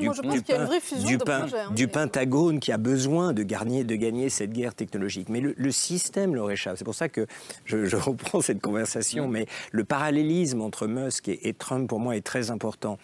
moi, je pense du qu'il y a une pen- vraie fusion du de pen- projets, hein, Pentagone qui a besoin de gagner, de gagner cette guerre technologique. Mais le, le système leur échappe. C'est pour ça que je, je reprends cette conversation. Mais le parallélisme entre Musk et, et Trump, pour moi, est très important.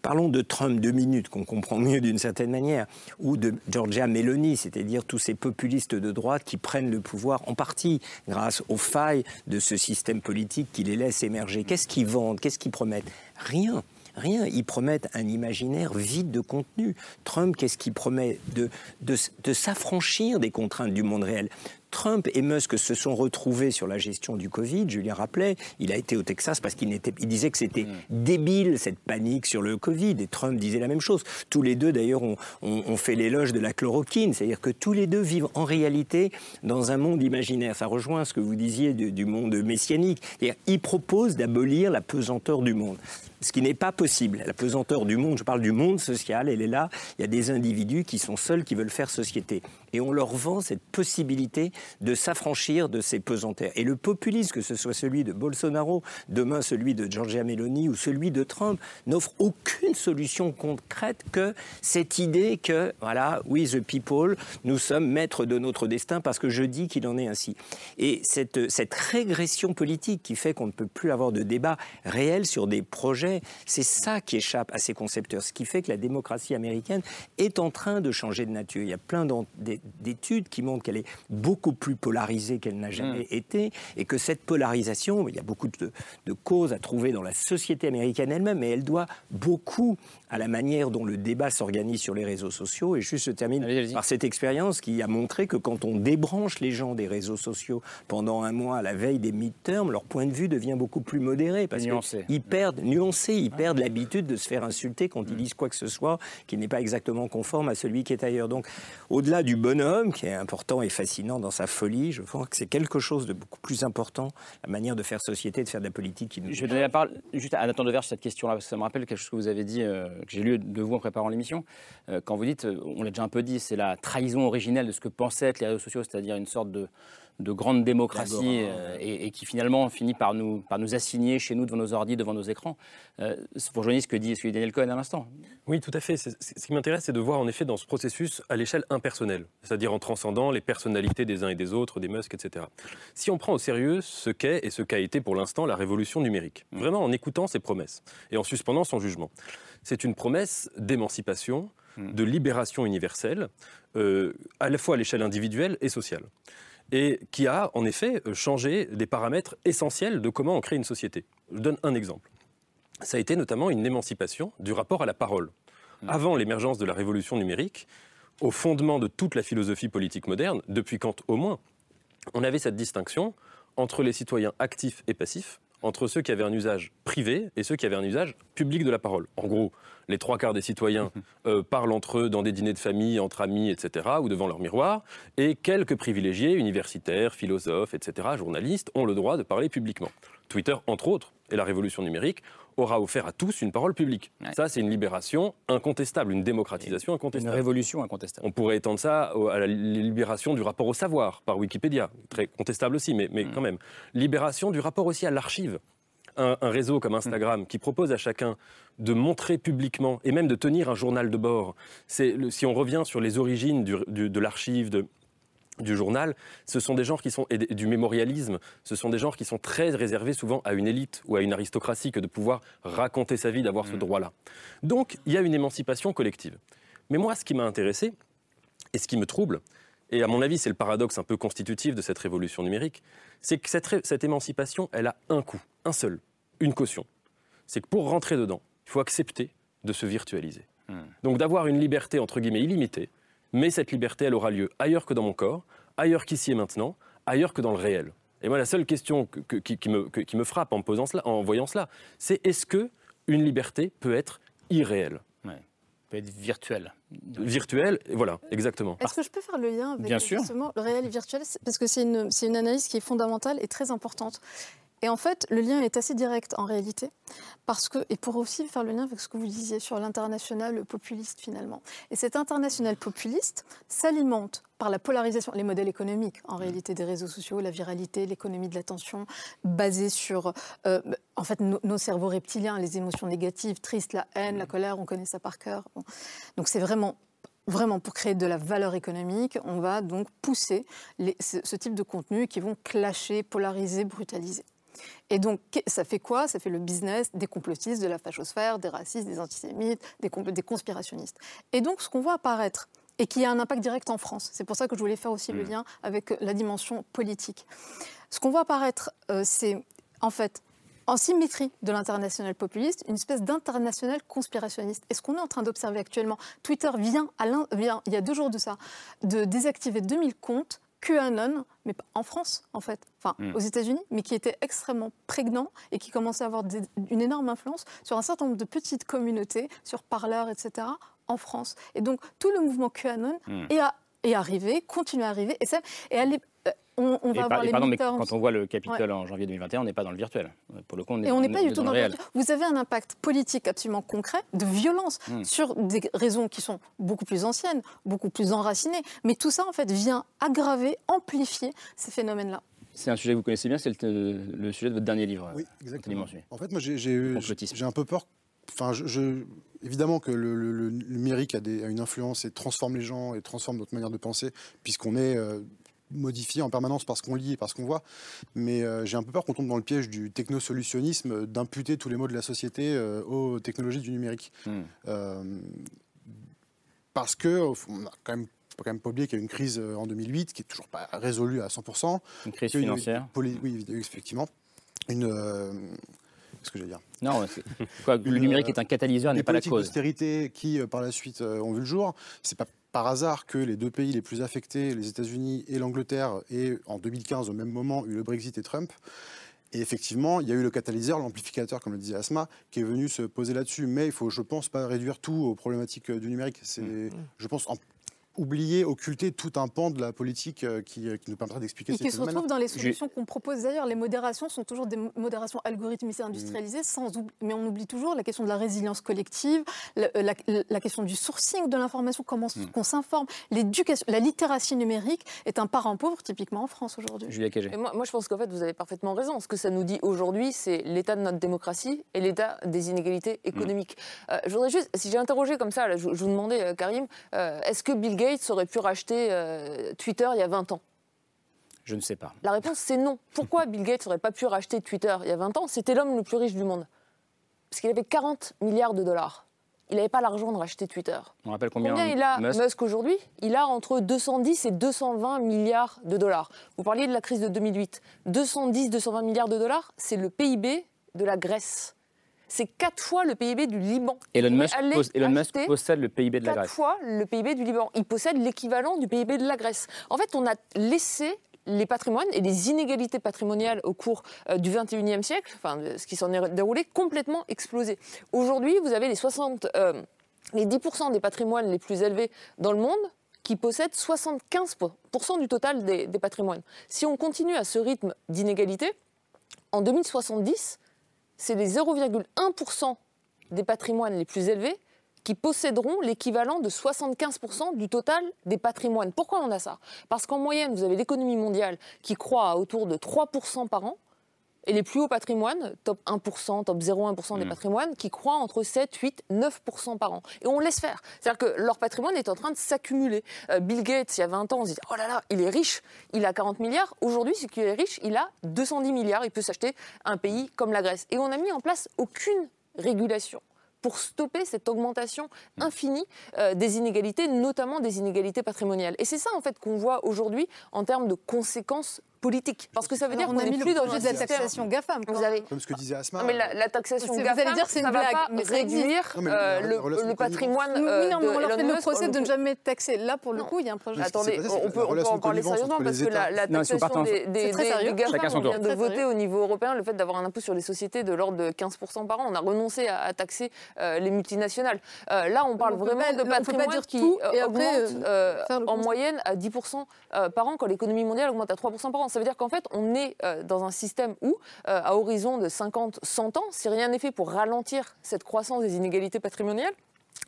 Parlons de Trump deux minutes, qu'on comprend mieux d'une certaine manière, ou de Georgia Meloni, c'est-à-dire tous ces populistes de droite qui prennent le pouvoir en partie grâce aux failles de ce système politique qui les laisse émerger. Qu'est-ce qu'ils vendent? Qu'est-ce qu'ils promettent? Rien. Rien, ils promettent un imaginaire vide de contenu. Trump, qu'est-ce qu'il promet de, de, de s'affranchir des contraintes du monde réel? Trump et Musk se sont retrouvés sur la gestion du Covid, Julien rappelait, il a été au Texas parce qu'il il disait que c'était débile cette panique sur le Covid, et Trump disait la même chose. Tous les deux d'ailleurs ont, fait l'éloge de la chloroquine, c'est-à-dire que tous les deux vivent en réalité dans un monde imaginaire. Ça rejoint ce que vous disiez du, du monde messianique. Ils proposent d'abolir la pesanteur du monde. Ce qui n'est pas possible. La pesanteur du monde, je parle du monde social, elle est là. Il y a des individus qui sont seuls, qui veulent faire société. Et on leur vend cette possibilité de s'affranchir de ces pesanteurs. Et le populisme, que ce soit celui de Bolsonaro, demain celui de Giorgia Meloni ou celui de Trump, n'offre aucune solution concrète que cette idée que, voilà, we the people, nous sommes maîtres de notre destin parce que je dis qu'il en est ainsi. Et cette, cette régression politique qui fait qu'on ne peut plus avoir de débat réel sur des projets, c'est ça qui échappe à ces concepteurs. Ce qui fait que la démocratie américaine est en train de changer de nature. Il y a plein d'études qui montrent qu'elle est beaucoup plus polarisée qu'elle n'a jamais été et que cette polarisation, il y a beaucoup de, de causes à trouver dans la société américaine elle-même, mais elle doit beaucoup à la manière dont le débat s'organise sur les réseaux sociaux. Et juste je termine par cette expérience qui a montré que quand on débranche les gens des réseaux sociaux pendant un mois à la veille des midterms, leur point de vue devient beaucoup plus modéré parce Nuancé. qu'ils perdent, nuancé, ils perdent l'habitude de se faire insulter quand ils disent quoi que ce soit qui n'est pas exactement conforme à celui qui est ailleurs. Donc, au-delà du bonhomme, qui est important et fascinant dans sa folie, je pense que c'est quelque chose de beaucoup plus important, la manière de faire société, de faire de la politique qui nous Je vais donner la parole juste à Nathan Deverge sur cette question-là, parce que ça me rappelle quelque chose que vous avez dit, euh, que j'ai lu de vous en préparant l'émission. Euh, quand vous dites, euh, on l'a déjà un peu dit, c'est la trahison originelle de ce que pensaient être les réseaux sociaux, c'est-à-dire une sorte de, de grande démocratie euh, et, et qui finalement finit par nous, par nous assigner chez nous devant nos ordi, devant nos écrans. Euh, vous rejoignez ce que dit, Daniel Cohen à l'instant. Oui, tout à fait. Ce qui m'intéresse, c'est de voir en effet dans ce processus à l'échelle impersonnelle, c'est-à-dire en transcendant les personnalités des uns et des autres, des Musk, etc. Si on prend au sérieux ce qu'est et ce qu'a été pour l'instant la révolution numérique, vraiment en écoutant ses promesses et en suspendant son jugement, c'est une promesse d'émancipation, de libération universelle, euh, à la fois à l'échelle individuelle et sociale et qui a en effet euh, changé des paramètres essentiels de comment on crée une société. Je donne un exemple. Ça a été notamment une émancipation du rapport à la parole. Avant l'émergence de la révolution numérique, au fondement de toute la philosophie politique moderne, depuis Kant au moins, on avait cette distinction entre les citoyens actifs et passifs, entre ceux qui avaient un usage privé et ceux qui avaient un usage public de la parole. En gros, les trois quarts des citoyens euh, parlent entre eux dans des dîners de famille, entre amis, etc., ou devant leur miroir, et quelques privilégiés, universitaires, philosophes, etc., journalistes, ont le droit de parler publiquement. Twitter, entre autres, et la révolution numérique, aura offert à tous une parole publique. Ça, c'est une libération incontestable, une démocratisation incontestable. Une révolution incontestable. On pourrait étendre ça à la libération du rapport au savoir par Wikipédia, très contestable aussi, mais, mais Mm. quand même. Libération du rapport aussi à l'archive. Un, un réseau comme Instagram Mm. qui propose à chacun de montrer publiquement et même de tenir un journal de bord. C'est si on revient sur les origines du- du- de l'archive, de, du journal, ce sont des genres qui sont et du mémorialisme, ce sont des genres qui sont très réservés souvent à une élite ou à une aristocratie que de pouvoir raconter sa vie, d'avoir ce droit-là. Donc il y a une émancipation collective. Mais moi, ce qui m'a intéressé et ce qui me trouble, et à mon avis c'est le paradoxe un peu constitutif de cette révolution numérique, c'est que cette, cette émancipation, elle a un coût, un seul, une caution. C'est que pour rentrer dedans, il faut accepter de se virtualiser. Donc d'avoir une liberté entre guillemets illimitée, mais cette liberté, elle aura lieu ailleurs que dans mon corps, ailleurs qu'ici et maintenant, ailleurs que dans le réel. Et moi, la seule question que- que- qui, qui me, que- qui me frappe en, posant cela, en voyant cela, c'est est-ce que une liberté peut être irréelle? Peut être virtuelle. Virtuelle, voilà, exactement. Est-ce que je peux faire le lien avec Bien sûr. le réel et virtuel? Parce que c'est une, c'est une analyse qui est fondamentale et très importante. Et en fait, le lien est assez direct en réalité, parce que, et pour aussi faire le lien avec ce que vous disiez sur l'international populiste finalement. Et cet international populiste s'alimente par la polarisation, les modèles économiques en réalité des réseaux sociaux, la viralité, l'économie de l'attention, basée sur euh, en fait nos, nos cerveaux reptiliens, les émotions négatives, tristes, la haine, la colère, on connaît ça par cœur. Bon. Donc c'est vraiment vraiment pour créer de la valeur économique, on va donc pousser les- ce, ce type de contenu qui vont clasher, polariser, brutaliser. Et donc, ça fait quoi? Ça fait le business des complotistes, de la fachosphère, des racistes, des antisémites, des, conspirationnistes. Et donc, ce qu'on voit apparaître, et qui a un impact direct en France, c'est pour ça que je voulais faire aussi le lien avec euh, la dimension politique. Ce qu'on voit apparaître, euh, c'est en fait en symétrie de l'international populiste, une espèce d'international conspirationniste. Et ce qu'on est en train d'observer actuellement, Twitter vient, à l'in- vient, il y a deux jours de ça, de désactiver 2000 comptes QAnon, mais en France en fait, enfin Mm. aux États-Unis, mais qui étaient extrêmement prégnants et qui commençaient à avoir des- une énorme influence sur un certain nombre de petites communautés, sur Parler, etc., en France. Et donc tout le mouvement QAnon Mm. est, à- est arrivé, continue à arriver, et, ça, et euh, on, va par- avoir et les pardon, mais quand on voit le Capitole Ouais. en janvier 2021, on n'est pas dans le virtuel. Pour le coup, on est, Et on n'est pas du tout dans le le réel. virtuel. Vous avez un impact politique absolument concret de violence Mm. sur des raisons qui sont beaucoup plus anciennes, beaucoup plus enracinées. Mais tout ça, en fait, vient aggraver, amplifier ces phénomènes-là. C'est un sujet que vous connaissez bien, c'est le, le sujet de votre dernier livre. Oui, exactement. Dimension. En fait, moi, j'ai- un peu peur. Enfin, je, je- évidemment que le, le- le numérique a, des- a une influence et transforme les gens et transforme notre manière de penser, puisqu'on est euh, modifié en permanence par ce qu'on lit et par ce qu'on voit. Mais euh, j'ai un peu peur qu'on tombe dans le piège du technosolutionnisme, d'imputer tous les maux de la société euh, aux technologies du numérique. Hmm. Euh, parce que on a quand même faut quand même pas oublier qu'il y a eu une crise en 2008 qui est toujours pas résolue à 100%. Une crise Qu'il y a eu une financière. poli- oui, effectivement. Une. Qu'est-ce que j'allais dire? Non, quoi, le numérique est un catalyseur, n'est pas la politiques cause. d'austérité qui, par la suite, ont vu le jour. C'est pas par hasard que les deux pays les plus affectés, les États-Unis et l'Angleterre, aient en 2015 au même moment eu le Brexit et Trump. Et effectivement, il y a eu le catalyseur, l'amplificateur, comme le disait Asma, qui est venu se poser là-dessus. Mais il faut, je pense, pas réduire tout aux problématiques du numérique. C'est, Mm. je pense, en- oublier, occulter tout un pan de la politique euh, qui, euh, qui nous permettra d'expliquer Et ces qui se phénomènes. retrouvent dans les solutions qu'on propose d'ailleurs. Les modérations sont toujours des modérations algorithmisées, industrialisées, sans oubli- mais on oublie toujours la question de la résilience collective, la, la- la question du sourcing de l'information, comment Mm. qu'on s'informe. L'éducation, la littératie numérique est un parent pauvre typiquement en France aujourd'hui. Julia Cagé. Et moi, moi, je pense qu'en fait, vous avez parfaitement raison. Ce que ça nous dit aujourd'hui, c'est l'état de notre démocratie et l'état des inégalités économiques. Euh, je voudrais juste, si j'ai interrogé comme ça, là, je, je vous demandais, euh, Karim, euh, est-ce que Bill Gates aurait pu racheter euh, Twitter il y a 20 ans Je ne sais pas. La réponse, c'est non. Pourquoi Bill Gates n'aurait pas pu racheter Twitter il y a 20 ans? C'était l'homme le plus riche du monde. Parce qu'il avait 40 milliards de dollars. Il n'avait pas l'argent de racheter Twitter. On rappelle combien, Combien il a Musk? Musk, aujourd'hui? Il a entre 210 et 220 milliards de dollars. Vous parliez de la crise de 2008. 210-220 milliards de dollars, c'est le PIB de la Grèce. C'est quatre fois le PIB du Liban. Elon Musk, Elon possède le PIB de la quatre Grèce. fois le PIB du Liban. Il possède l'équivalent du PIB de la Grèce. En fait, on a laissé les patrimoines et les inégalités patrimoniales au cours euh, du 21e siècle, enfin, ce qui s'en est déroulé, complètement exploser. Aujourd'hui, vous avez les 60, euh, les 10% des patrimoines les plus élevés dans le monde qui possèdent 75% du total des, des patrimoines. Si on continue à ce rythme d'inégalité, en 2070, c'est les 0,1% des patrimoines les plus élevés qui posséderont l'équivalent de 75% du total des patrimoines. Pourquoi on a ça? Parce qu'en moyenne, vous avez l'économie mondiale qui croît à autour de 3% par an, et les plus hauts patrimoines, top 1%, top 0,1% des Mm. patrimoines, qui croient entre 7, 8, 9% par an. Et on laisse faire. C'est-à-dire que leur patrimoine est en train de s'accumuler. Euh, Bill Gates, il y a 20 ans, on se dit Oh là là, il est riche, il a 40 milliards. Aujourd'hui, ce qui est riche, il a 210 milliards. Il peut s'acheter un pays comme la Grèce. Et on n'a mis en place aucune régulation pour stopper cette augmentation infinie euh, des inégalités, notamment des inégalités patrimoniales. Et c'est ça, en fait, qu'on voit aujourd'hui en termes de conséquences Parce que ça veut Alors, dire on qu'on n'est le plus dans projet un de la taxation GAFAM. Vous avez Comme ce que disait Asma. non, mais la, la taxation C'est- vous GAFAM, allez dire c'est une va blague, pas mais réduire Non, mais euh, le, le patrimoine Oui, euh, non, mais on leur fait le procès de le ne jamais taxer. Là, pour le coup, il y a un projet. Attendez, on peut, en parler sérieusement parce que la, taxation des, GAFAM, on vient de voter au niveau européen le fait d'avoir un impôt sur les sociétés de l'ordre de 15% par an. On a renoncé à, taxer euh, les multinationales. Euh, là, on parle vraiment de patrimoine dire qui euh, augmente euh, euh, le en moyenne à 10% euh, par an quand l'économie mondiale augmente à 3% par an. Ça veut dire qu'en fait, on est euh, dans un système où, euh, à horizon de 50, 100 ans, si rien n'est fait pour ralentir cette croissance des inégalités patrimoniales,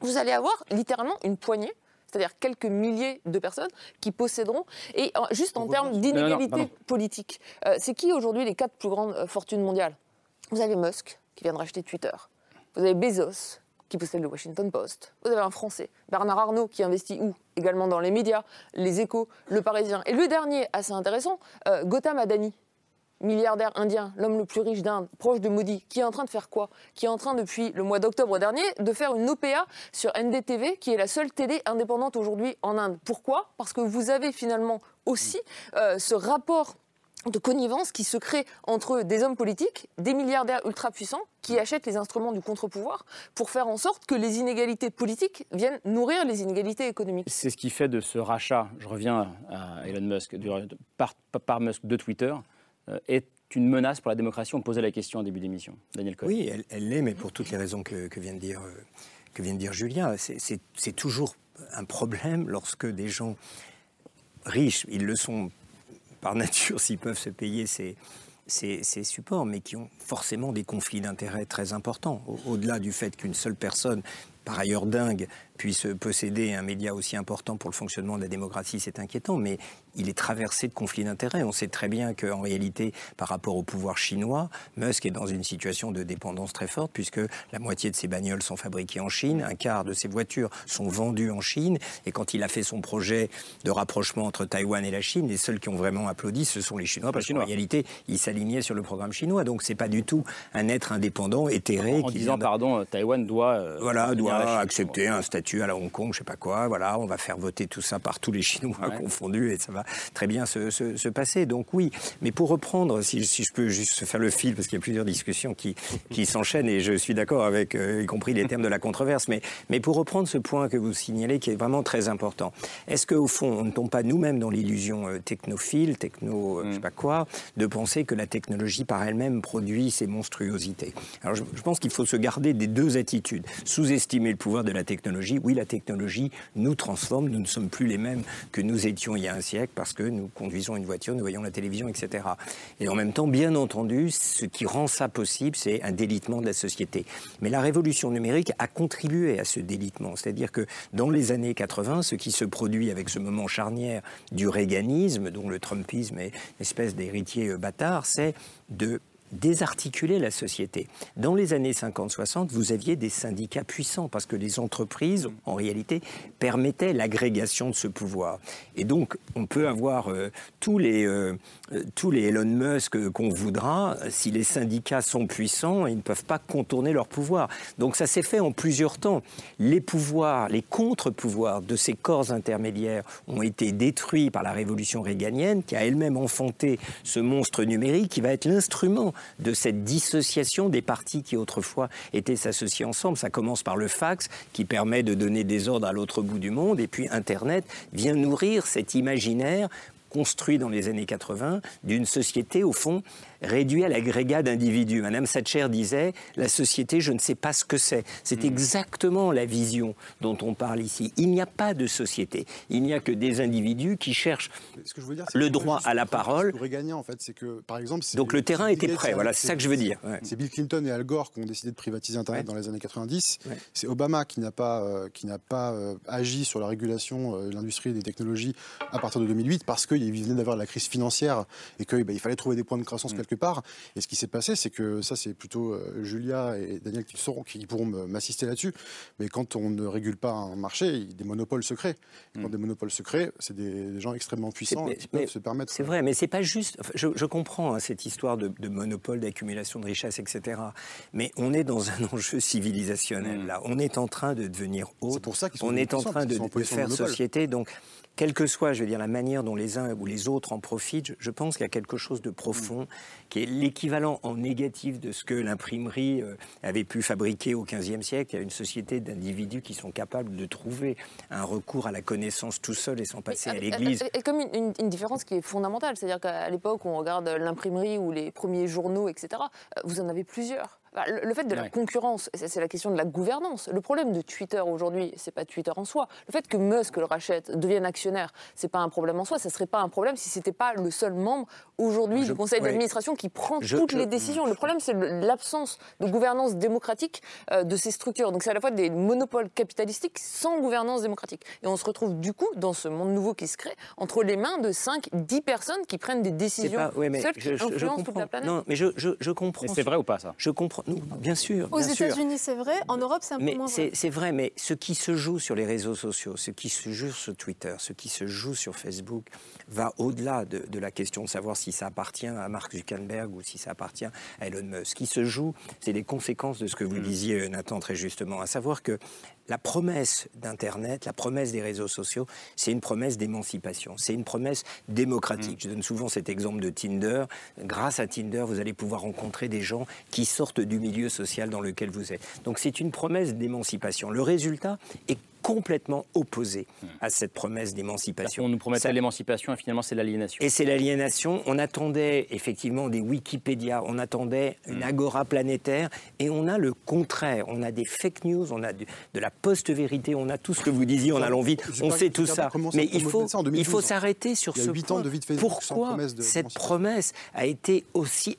vous allez avoir littéralement une poignée c'est-à-dire quelques milliers de personnes qui posséderont. Et juste en termes Non, non, d'inégalité pardon. politique, euh, c'est qui aujourd'hui les quatre plus grandes fortunes mondiales? Vous avez Musk, qui vient de racheter Twitter. Vous avez Bezos, qui possède le Washington Post. Vous avez un Français, Bernard Arnault, qui investit où? Également dans les médias, les échos, le Parisien. Et le dernier, assez intéressant, euh, Gautam Adani, milliardaire indien, l'homme le plus riche d'Inde, proche de Modi, qui est en train de faire quoi? Qui est en train, depuis le mois d'octobre dernier, de faire une OPA sur NDTV, qui est la seule télé indépendante aujourd'hui en Inde. Pourquoi? Parce que vous avez finalement aussi euh, ce rapport de connivence qui se crée entre des hommes politiques, des milliardaires ultra puissants qui achètent les instruments du contre-pouvoir pour faire en sorte que les inégalités politiques viennent nourrir les inégalités économiques. C'est ce qui fait de ce rachat, je reviens à Elon Musk, par, par Musk de Twitter, euh, est une menace pour la démocratie On posait la question en début d'émission. Daniel Cohen. Oui, elle- elle l'est, mais pour toutes les raisons que, que vient, de dire, euh, que vient de dire Julien. C'est- C'est c'est toujours un problème lorsque des gens riches, ils le sont par nature s'ils peuvent se payer ces, supports, mais qui ont forcément des conflits d'intérêts très importants. Au- Au-delà du fait qu'une seule personne, par ailleurs dingue, puisse posséder un média aussi important pour le fonctionnement de la démocratie, c'est inquiétant, mais il est traversé de conflits d'intérêts. On sait très bien qu'en réalité, par rapport au pouvoir chinois, Musk est dans une situation de dépendance très forte, puisque la moitié de ses bagnoles sont fabriquées en Chine, un quart de ses voitures sont vendues en Chine, et quand il a fait son projet de rapprochement entre Taïwan et la Chine, les seuls qui ont vraiment applaudi, ce sont les Chinois, parce qu'en réalité, il s'alignait sur le programme chinois. Donc c'est pas du tout un être indépendant, éthéré. En disant, vient pardon, Taïwan doit. euh, voilà, doit accepter un statut à la Hong Kong, je sais pas quoi. Voilà, on va faire voter tout ça par tous les Chinois confondus et ça va très bien se, se- se passer. Donc oui, mais pour reprendre, si, si je peux juste faire le fil, parce qu'il y a plusieurs discussions qui, qui s'enchaînent et je suis d'accord avec, euh, y compris les termes de la controverse, mais, mais pour reprendre ce point que vous signalez, qui est vraiment très important, est-ce qu'au fond, on ne tombe pas nous-mêmes dans l'illusion euh, technophile, techno, euh, je sais pas quoi, de penser que la technologie par elle-même produit ces monstruosités? Alors je, je pense qu'il faut se garder des deux attitudes. Sous-estimer le pouvoir de la technologie, oui, la technologie nous transforme, nous ne sommes plus les mêmes que nous étions il y a un siècle parce que nous conduisons une voiture, nous voyons la télévision, etc. Et en même temps, bien entendu, ce qui rend ça possible, c'est un délitement de la société. Mais la révolution numérique a contribué à ce délitement. C'est-à-dire que dans les années 80, ce qui se produit avec ce moment charnière du réganisme, dont le trumpisme est une espèce d'héritier euh, bâtard, c'est de désarticuler la société. Dans les années 50-60, vous aviez des syndicats puissants parce que les entreprises, en réalité, permettaient l'agrégation de ce pouvoir. Et donc, on peut avoir euh, tous, les, euh, euh, tous les Elon Musk qu'on voudra, si les syndicats sont puissants, ils ne peuvent pas contourner leur pouvoir. Donc, ça s'est fait en plusieurs temps. Les pouvoirs, les contre-pouvoirs de ces corps intermédiaires ont été détruits par la révolution réganienne, qui a elle-même enfanté ce monstre numérique qui va être l'instrument de cette dissociation des partis qui autrefois étaient s'associer ensemble. Ça commence par le fax qui permet de donner des ordres à l'autre bout du monde et puis Internet vient nourrir cet imaginaire construit dans les années 80 d'une société au fond réduite à l'agrégat d'individus. Madame Thatcher disait la société, je ne sais pas ce que c'est. C'est exactement la vision dont on parle ici. Il n'y a pas de société. Il n'y a que des individus qui cherchent Ce que je veux dire, c'est le droit à la parole. Ce gagnant, en fait, c'est que, par exemple, Donc le terrain était prêt, voilà, c'est ça que je veux dire. Ouais. C'est Bill Clinton et Al Gore qui ont décidé de privatiser Internet dans les années 90. C'est Obama qui n'a pas, euh, qui n'a pas euh, agi sur la régulation euh, de l'industrie des technologies à partir de 2008 parce qu'il venait d'avoir la crise financière et qu'il il fallait trouver des points de croissance quelque part. Et ce qui s'est passé, c'est que ça, c'est plutôt euh, Julia et Daniel qui, sauront, qui pourront m'assister là-dessus. Mais quand on ne régule pas un marché, il- des monopoles se créent. Et quand des monopoles se créent, c'est des, des gens extrêmement puissants Mais- qui mais peuvent se permettre. C'est vrai, mais c'est pas juste. enfin, je, je comprends hein, cette histoire de, de monopole, d'accumulation de richesses, etc. Mais on est dans un enjeu civilisationnel là. On est en train de devenir autre. pour ça qu'ils sont on est en train de, de de faire monopole. société. Donc, quelle que soit, je veux dire, la manière dont les uns ou les autres en profitent, je, pense qu'il y a quelque chose de profond qui est l'équivalent en négatif de ce que l'imprimerie euh, avait pu fabriquer au XVe siècle. Il y a une société d'individus qui sont capables de trouver un recours à la connaissance tout seul et sans passer à l'église. Et, et comme une, une- une différence qui est fondamentale, c'est-à-dire qu'à l'époque, on regarde l'imprimerie ou les premiers journaux, etc., euh, vous en avez plusieurs. Le, fait de la Ouais. concurrence, c'est la question de la gouvernance. Le problème de Twitter aujourd'hui, c'est pas Twitter en soi. Le fait que Musk le rachète, devienne actionnaire, c'est pas un problème en soi. Ça serait pas un problème si c'était pas le seul membre aujourd'hui du conseil ouais. d'administration qui prend Je- toutes je- les décisions. Le problème, c'est l'absence de gouvernance démocratique euh, de ces structures. Donc c'est à la fois des monopoles capitalistiques sans gouvernance démocratique. Et on se retrouve du coup dans ce monde nouveau qui se crée entre les mains de 5, 10 personnes qui prennent des décisions pas- ouais, mais seules qui je, je- je influencent toute comprends. la planète. Non, mais je, je, je comprends. C'est vrai ou pas ça? Je comprends. Bien sûr. Aux. États-Unis, c'est vrai. En Europe, c'est un peu moins c'est vrai. c'est vrai, mais ce qui se joue sur les réseaux sociaux, ce qui se joue sur Twitter, ce qui se joue sur Facebook, va au-delà de, de la question de savoir si ça appartient à Mark Zuckerberg ou si ça appartient à Elon Musk. Ce qui se joue, c'est les conséquences de ce que vous disiez, euh, Nathan, très justement, à savoir que la promesse d'Internet, la promesse des réseaux sociaux, c'est une promesse d'émancipation, c'est une promesse démocratique. Je donne souvent cet exemple de Tinder. Grâce à Tinder, vous allez pouvoir rencontrer des gens qui sortent du milieu social dans lequel vous êtes. Donc c'est une promesse d'émancipation. Le résultat est complètement opposé à cette promesse d'émancipation. On nous promettait Ça- l'émancipation et finalement c'est l'aliénation. et c'est l'aliénation. On attendait effectivement des Wikipédia, on attendait une agora planétaire, et on a le contraire. On a des fake news, on a de la post-vérité, on a tout ce que vous disiez en allant vite. On sait tout ça. Mais il faut, ça en il 2012. faut s'arrêter sur Il y a ce point. ans de vie de Pourquoi promesse de cette promesse a été aussi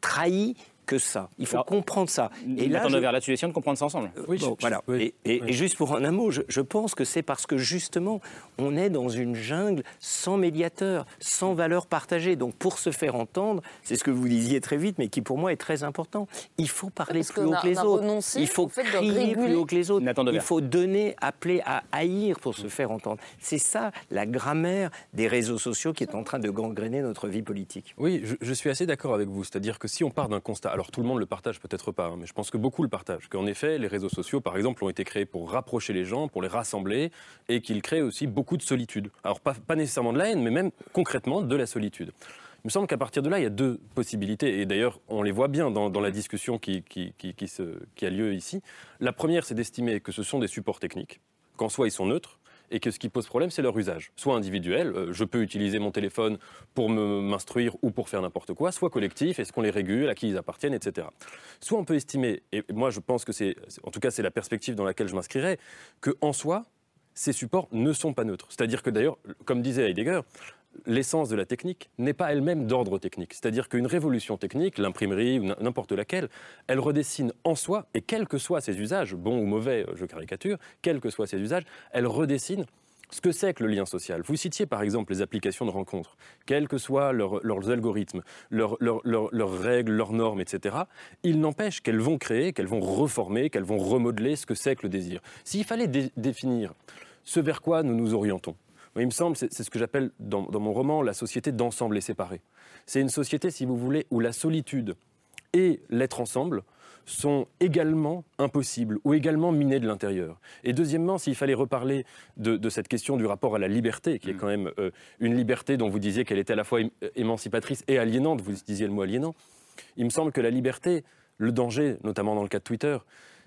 trahie que ça Il faut Alors, comprendre ça. Et là, je- là-dessus, essayons de comprendre ça ensemble. Bon, voilà. et, et- et juste pour un mot, je, je pense que c'est parce que justement, on est dans une jungle sans médiateur, sans valeur partagée. Donc pour se faire entendre, c'est ce que vous disiez très vite, mais qui pour moi est très important. Il faut parler Parce plus haut que les autres. renoncé Il faut crier plus haut que les autres. Il faut donner, appeler à haïr pour se faire entendre. C'est ça la grammaire des réseaux sociaux qui est en train de gangréner notre vie politique. Oui, je, je suis assez d'accord avec vous. C'est-à-dire que si on part d'un constat, alors tout le monde le partage peut-être pas, hein, mais je pense que beaucoup le partagent, qu'en effet, les réseaux sociaux, par exemple, ont été créés pour rapprocher les gens, pour les rassembler, et qu'ils créent aussi beaucoup de solitude. Alors pas, nécessairement de la haine, mais même concrètement de la solitude. Il me semble qu'à partir de là, il y a deux possibilités, et d'ailleurs, on les voit bien dans, la discussion qui, qui a lieu ici. La première, c'est d'estimer que ce sont des supports techniques, qu'en soi, ils sont neutres, et que ce qui pose problème, c'est leur usage. Soit individuel, euh, je peux utiliser mon téléphone pour m'instruire ou pour faire n'importe quoi, soit collectif, est-ce qu'on les régule, à qui ils appartiennent, etc. Soit on peut estimer, et moi je pense que c'est, en tout cas c'est la perspective dans laquelle je m'inscrirais, que en soi, ces supports ne sont pas neutres. C'est-à-dire que d'ailleurs, comme disait Heidegger, l'essence de la technique n'est pas elle-même d'ordre technique. C'est-à-dire qu'une révolution technique, l'imprimerie ou n'importe laquelle, elle redessine en soi, et quels que soient ses usages, bons ou mauvais, euh, je caricature, quels que soient ses usages, elle redessine ce que c'est que le lien social. Vous citiez par exemple les applications de rencontres, quels que soient leurs, algorithmes, leurs, règles, leurs normes, etc. Il n'empêche qu'elles vont créer, qu'elles vont reformer, qu'elles vont remodeler ce que c'est que le désir. S'il fallait dé- définir ce vers quoi nous nous orientons, moi, il me semble, c'est ce que j'appelle dans, dans mon roman la société d'ensemble et séparé. C'est une société, si vous voulez, où la solitude et l'être ensemble sont également impossibles ou également minés de l'intérieur. Et deuxièmement, s'il fallait reparler de, de cette question du rapport à la liberté, qui est quand même euh, une liberté dont vous disiez qu'elle était à la fois ém- émancipatrice et aliénante, vous disiez le mot aliénant, il me semble que la liberté, le danger, notamment dans le cas de Twitter,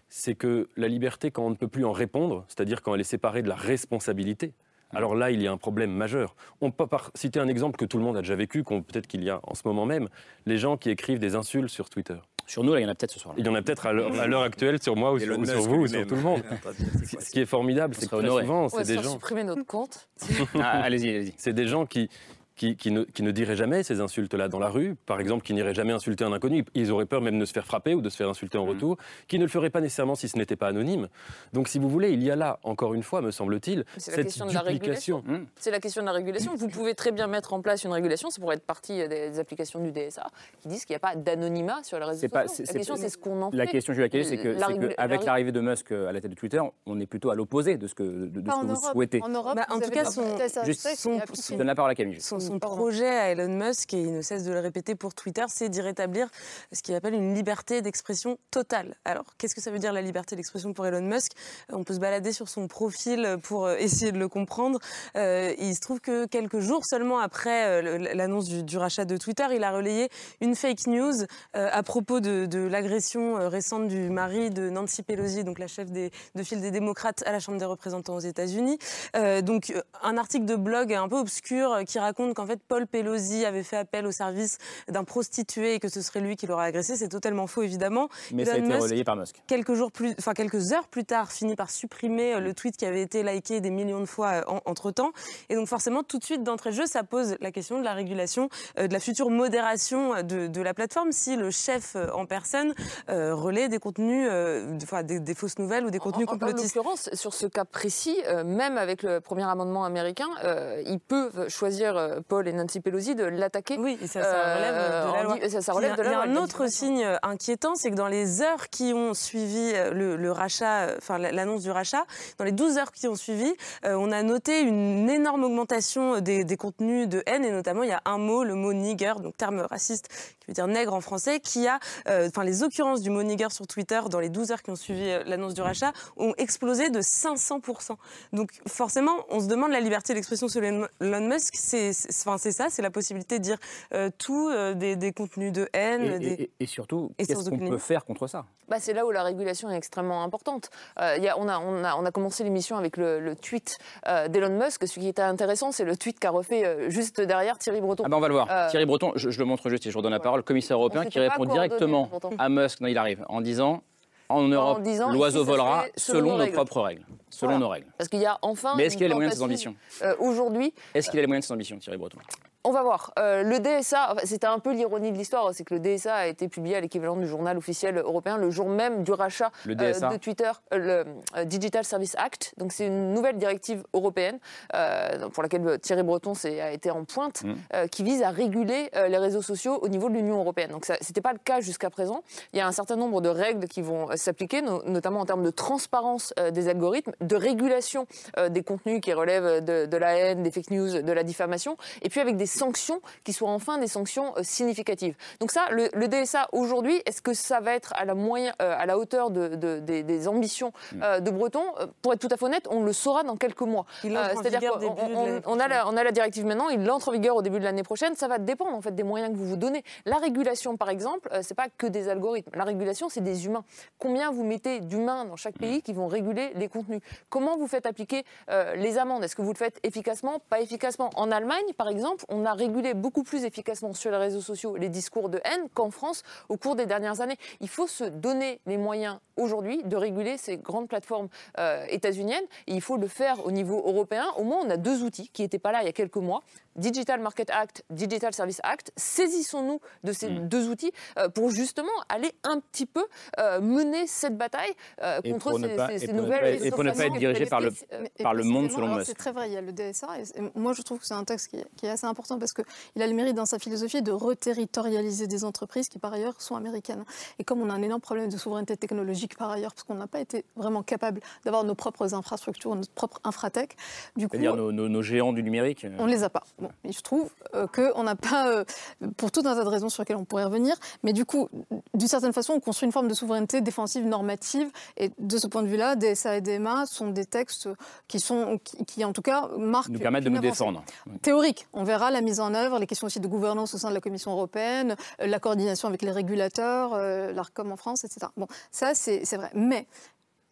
c'est que la liberté, quand on ne peut plus en répondre, c'est-à-dire quand elle est séparée de la responsabilité, alors là, il y a un problème majeur. On peut par- citer un exemple que tout le monde a déjà vécu, qu'on- peut-être qu'il y a en ce moment même, les gens qui écrivent des insultes sur Twitter. Sur nous, là, il y en a peut-être ce soir. Il y en a peut-être à l'heure actuelle sur moi ou sur, ou vous ou sur tout le monde. Ce qui est formidable, c'est que très souvent, On va c'est des gens. supprimer notre compte. Ah, allez-y, allez-y. C'est des gens qui, qui, qui ne, qui ne diraient jamais ces insultes-là dans la rue, par exemple, qui n'iraient jamais insulter un inconnu. Ils auraient peur même de se faire frapper ou de se faire insulter Mm. en retour, qui ne le feraient pas nécessairement si ce n'était pas anonyme. Donc, si vous voulez, il y a là, encore une fois, me semble-t-il, la cette question de la duplication. régulation. C'est la question de la régulation. Vous pouvez très bien mettre en place une régulation, c'est pour être partie des, des applications du DSA, qui disent qu'il n'y a pas d'anonymat sur les réseaux pas- sociaux. La question, c'est- ce qu'on en fait. La question, Jules Lacaille, c'est que, La c'est régula- que avec la- l'arrivée de Musk euh, à la tête de Twitter, on est plutôt à l'opposé de ce que, de, de Pas ce en que vous Europe. souhaitez. En Europe, Bah, en tout cas, son- Juste, son- Je donne la parole à Camille. Son, son Pardon. projet à Elon Musk, et il ne cesse de le répéter pour Twitter, c'est d'y rétablir ce qu'il appelle une liberté d'expression totale. Alors, qu'est-ce que ça veut dire la liberté d'expression pour Elon Musk? On peut se balader sur son profil pour euh, essayer de le comprendre. Euh, il se trouve que quelques jours seulement après euh, l'annonce du, du rachat de Twitter, il a relayé une fake news euh, à propos de, de l'agression euh, récente du mari de Nancy Pelosi, donc la chef des, de file des démocrates à la Chambre des représentants aux États-Unis. Euh, donc, euh, un article de blog un peu obscur euh, qui raconte qu'en fait Paul Pelosi avait fait appel au service d'un prostitué et que ce serait lui qui l'aurait agressé. C'est totalement faux, évidemment. Mais ça a été Musk, relayé par Musk. Quelques jours plus, enfin quelques heures plus tard, finit par supprimer euh, le tweet qui avait été liké des millions de fois euh, entre temps. Et donc forcément, tout de suite d'entrée de jeu, ça pose la question de la régulation, euh, de la future modération de, de la plateforme si le chef en personne euh, relaie des contenus, euh, enfin des, des fausses nouvelles ou des contenus En- en, en complotistes. l'occurrence, sur ce cas précis, euh, même avec le premier amendement américain, euh, ils peuvent choisir Paul et Nancy Pelosi de l'attaquer. Oui, et ça, ça relève de la loi. Ça, ça relève il y a, la il y a loi. un autre signe euh, inquiétant, c'est que dans les heures qui ont suivi euh, le, le rachat, euh, enfin la- l'annonce du rachat, dans les 12 heures qui ont suivi, euh, on a noté une énorme augmentation des, des contenus de haine, et notamment il y a un mot, le mot nigger, donc terme raciste qui veut dire nègre en français, qui a, euh, enfin les occurrences du mot nigger sur Twitter dans les 12 heures qui ont suivi euh, l'annonce du rachat ont explosé de 500%. Donc forcément, on se demande la liberté d'expression sur Elon Musk, c'est- enfin, c'est ça, c'est la possibilité de dire euh, tout, euh, des, des contenus de haine. Et, des... et- et surtout, qu'est-ce qu'on peut faire contre ça? Bah, c'est là où la régulation est extrêmement importante. Euh, il y a- on, a, on, a, on a commencé l'émission avec le, le tweet euh, d'Elon Musk. Ce qui était intéressant, c'est le tweet qu'a refait euh, juste derrière Thierry Breton. Ah ben on va le voir. Euh, Thierry Breton, je, je le montre juste et je vous redonne la parole, commissaire européen qui répond directement à Musk, non il arrive, en disant en Europe, l'oiseau volera selon nos règles. propres règles. Selon Voilà. nos règles. Parce qu'il y a enfin. Mais est-ce qu'il a les moyens de ses ambitions euh, Aujourd'hui, Est-ce qu'il a les moyens de ses ambitions, Thierry Breton? On va voir. Euh, le DSA, c'était un peu l'ironie de l'histoire, c'est que le DSA a été publié à l'équivalent du journal officiel européen le jour même du rachat Le euh, de Twitter, euh, le Digital Service Act. Donc c'est une nouvelle directive européenne pour laquelle Thierry Breton a été en pointe, Mmh. euh, qui vise à réguler les réseaux sociaux au niveau de l'Union européenne. Donc ça- c'était pas le cas jusqu'à présent. Il y a un certain nombre de règles qui vont s'appliquer, no- notamment en termes de transparence des algorithmes, de régulation des contenus qui relèvent de, de la haine, des fake news, de la diffamation, et puis avec des sanctions qui soient enfin des sanctions euh, significatives. Donc ça, le, le DSA aujourd'hui, est-ce que ça va être à la, moyen, euh, à la hauteur de, de- des, des ambitions euh, de Breton? Pour être tout à fait honnête, on le saura dans quelques mois. Il entre en C'est-à-dire vigueur qu'on début de on- a la, on a la directive maintenant, il entre en vigueur au début de l'année prochaine. Ça va dépendre en fait des moyens que vous vous donnez. La régulation, par exemple, euh, c'est pas que des algorithmes. La régulation, c'est des humains. Combien vous mettez d'humains dans chaque pays qui vont réguler les contenus? Comment vous faites appliquer euh, les amendes? Est-ce que vous le faites efficacement? Pas efficacement. En Allemagne, par exemple, on a régulé beaucoup plus efficacement sur les réseaux sociaux les discours de haine qu'en France au cours des dernières années. Il faut se donner les moyens aujourd'hui de réguler ces grandes plateformes euh, états-uniennes. Et il faut le faire au niveau européen. Au moins, on a deux outils qui n'étaient pas là il y a quelques mois. Digital Market Act, Digital Service Act. Saisissons-nous de ces Hmm. deux outils euh, pour justement aller un petit peu euh, mener cette bataille euh, contre ces, pas- ces- ces nouvelles pas- et pour ne pas être dirigé par le- Et par le monde selon Musk. C'est très vrai, il y a le DSA. Et, et moi, je trouve que c'est un texte qui est assez important parce qu'il a le mérite dans sa philosophie de reterritorialiser des entreprises qui, par ailleurs, sont américaines. Et comme on a un énorme problème de souveraineté technologique, par ailleurs, parce qu'on n'a pas été vraiment capable d'avoir nos propres infrastructures, notre propre infratech, du coup, C'est-à-dire nos, nos- nos géants du numérique euh, on ne les a pas. Bon, il se trouve euh, qu'on n'a pas, euh, pour tout un tas de raisons sur lesquelles on pourrait revenir, mais du coup, d'une certaine façon, on construit une forme de souveraineté défensive normative. Et de ce point de vue-là, DSA et DMA sont des textes qui, sont, qui, qui, en tout cas, marquent. nous permettent de nous défendre. Théorique, on verra la mise en œuvre, les questions aussi de gouvernance au sein de la Commission européenne, euh, la coordination avec les régulateurs, euh, l'ARCOM en France, etc. Bon, ça, c'est c'est vrai. Mais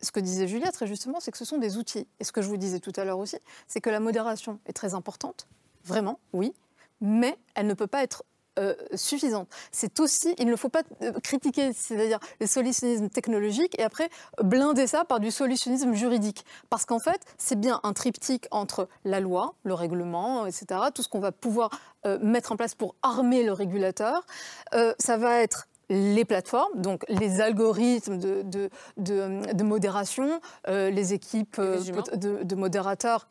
ce que disait Julia très justement, c'est que ce sont des outils. Et ce que je vous disais tout à l'heure aussi, c'est que la modération est très importante, vraiment, oui, mais elle ne peut pas être euh, suffisante. C'est aussi, il ne faut pas euh, critiquer, c'est-à-dire le solutionnisme technologique et après blinder ça par du solutionnisme juridique. Parce qu'en fait, c'est bien un triptyque entre la loi, le règlement, etc., tout ce qu'on va pouvoir euh, mettre en place pour armer le régulateur. Euh, ça va être les plateformes, donc les algorithmes de, de, de, de modération, euh, les équipes euh, de modérateurs,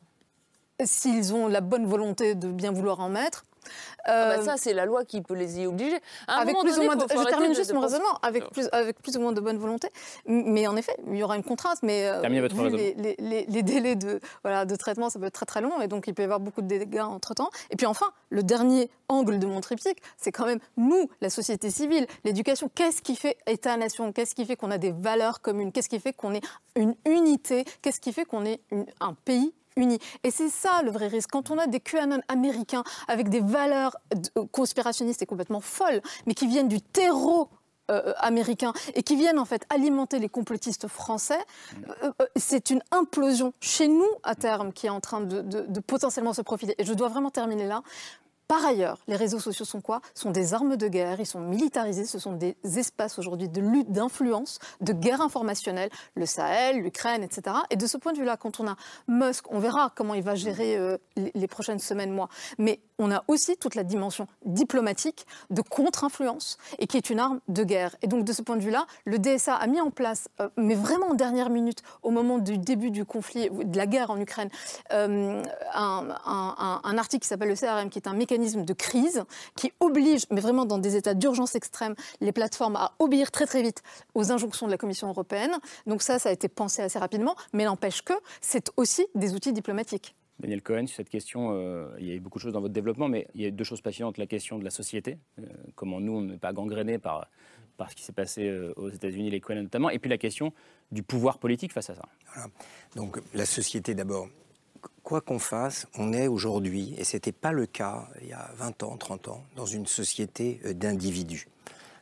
s'ils ont la bonne volonté de bien vouloir en mettre. Ah bah Euh, ça, c'est la loi qui peut les y obliger. Avec plus donné, ou moins de, je termine de- juste de mon raisonnement avec plus, avec plus ou moins de bonne volonté. Mais en effet, il y aura une contrainte. Mais euh, Terminez votre vu raisonnement. les, les- les- les délais de, voilà, de traitement, ça peut être très très long et donc il peut y avoir beaucoup de dégâts entre temps. Et puis enfin, le dernier angle de mon triptyque, c'est quand même nous, la société civile, l'éducation. Qu'est-ce qui fait État-nation? Qu'est-ce qui fait qu'on a des valeurs communes? Qu'est-ce qui fait qu'on est une unité? Qu'est-ce qui fait qu'on est une- un pays Et c'est ça le vrai risque. Quand on a des QAnon américains avec des valeurs euh, conspirationnistes et complètement folles, mais qui viennent du terreau euh, américain et qui viennent en fait alimenter les complotistes français, euh, euh, c'est une implosion chez nous à terme qui est en train de, de- de potentiellement se profiter. Et je dois vraiment terminer là Par ailleurs, les réseaux sociaux sont quoi? Sont des armes de guerre, ils sont militarisés, ce sont des espaces aujourd'hui de lutte, d'influence, de guerre informationnelle, le Sahel, l'Ukraine, etc. Et de ce point de vue-là, quand on a Musk, on verra comment il va gérer euh, les, prochaines semaines, mois. Mais on a aussi toute la dimension diplomatique de contre-influence et qui est une arme de guerre. Et donc de ce point de vue-là, le DSA a mis en place, euh, mais vraiment en dernière minute, au moment du début du conflit, de la guerre en Ukraine, euh, un, un- un article qui s'appelle le CRM, qui est un mécanisme de crise qui oblige, mais vraiment dans des états d'urgence extrême, les plateformes à obéir très très vite aux injonctions de la Commission européenne. Donc ça, ça a été pensé assez rapidement, mais n'empêche que c'est aussi des outils diplomatiques. Daniel Cohen, sur cette question, euh, il y a eu beaucoup de choses dans votre développement, mais il y a deux choses passionnantes. La question de la société, euh, comment nous, on n'est pas gangrénés par, par ce qui s'est passé euh, aux États-Unis, les Cohen notamment, et puis la question du pouvoir politique face à ça. Donc la société d'abord. Quoi qu'on fasse, on est aujourd'hui, et ce n'était pas le cas il y a 20 ans, 30 ans, dans une société d'individus.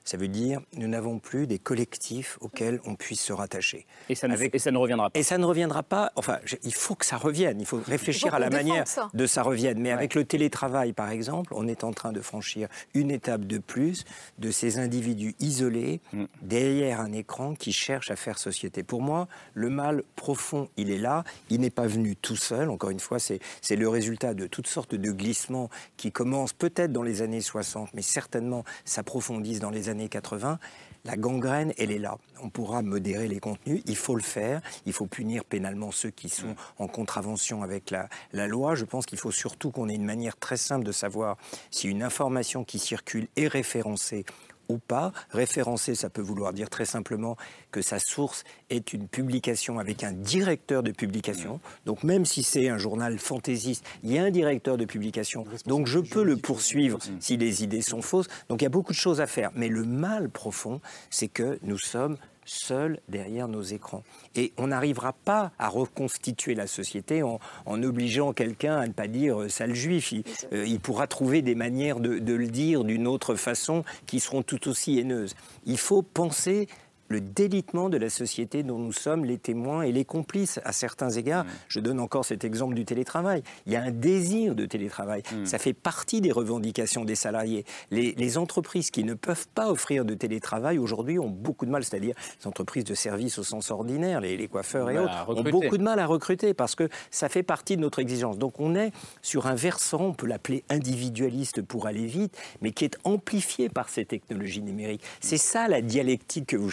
Ça veut dire nous n'avons plus des collectifs auxquels on puisse se rattacher. Et ça ne, et ça ne reviendra pas. Et ça ne reviendra pas. Enfin, je- il faut que ça revienne. Il faut réfléchir à la manière ça. de ça revienne. Mais avec le télétravail, par exemple, on est en train de franchir une étape de plus de ces individus isolés Mm. derrière un écran qui cherchent à faire société. Pour moi, le mal profond, il est là. Il n'est pas venu tout seul. Encore une fois, c'est c'est le résultat de toutes sortes de glissements qui commencent peut-être dans les années 60, mais certainement s'approfondissent dans les années 80. La gangrène, elle est là. On pourra modérer les contenus, il faut le faire, il faut punir pénalement ceux qui sont en contravention avec la, la loi. Je pense qu'il faut surtout qu'on ait une manière très simple de savoir si une information qui circule est référencée ou pas. Référencé, ça peut vouloir dire très simplement que sa source est une publication avec un directeur de publication. Donc même si c'est un journal fantaisiste, il y a un directeur de publication. Donc je peux le poursuivre si les idées sont fausses. Donc il y a beaucoup de choses à faire. Mais le mal profond, c'est que nous sommes seuls derrière nos écrans. Et on n'arrivera pas à reconstituer la société en, en obligeant quelqu'un à ne pas dire euh, sale juif. Il, euh, il pourra trouver des manières de, de le dire d'une autre façon qui seront tout aussi haineuses. Il faut penser le délitement de la société dont nous sommes les témoins et les complices à certains égards. Je donne encore cet exemple du télétravail. Il y a un désir de télétravail. Ça fait partie des revendications des salariés. Les, les entreprises qui ne peuvent pas offrir de télétravail aujourd'hui ont beaucoup de mal, c'est-à-dire les entreprises de services au sens ordinaire, les, les coiffeurs et autres, ont beaucoup de mal à recruter parce que ça fait partie de notre exigence. Donc on est sur un versant, on peut l'appeler individualiste pour aller vite, mais qui est amplifié par ces technologies numériques. C'est ça la dialectique que vous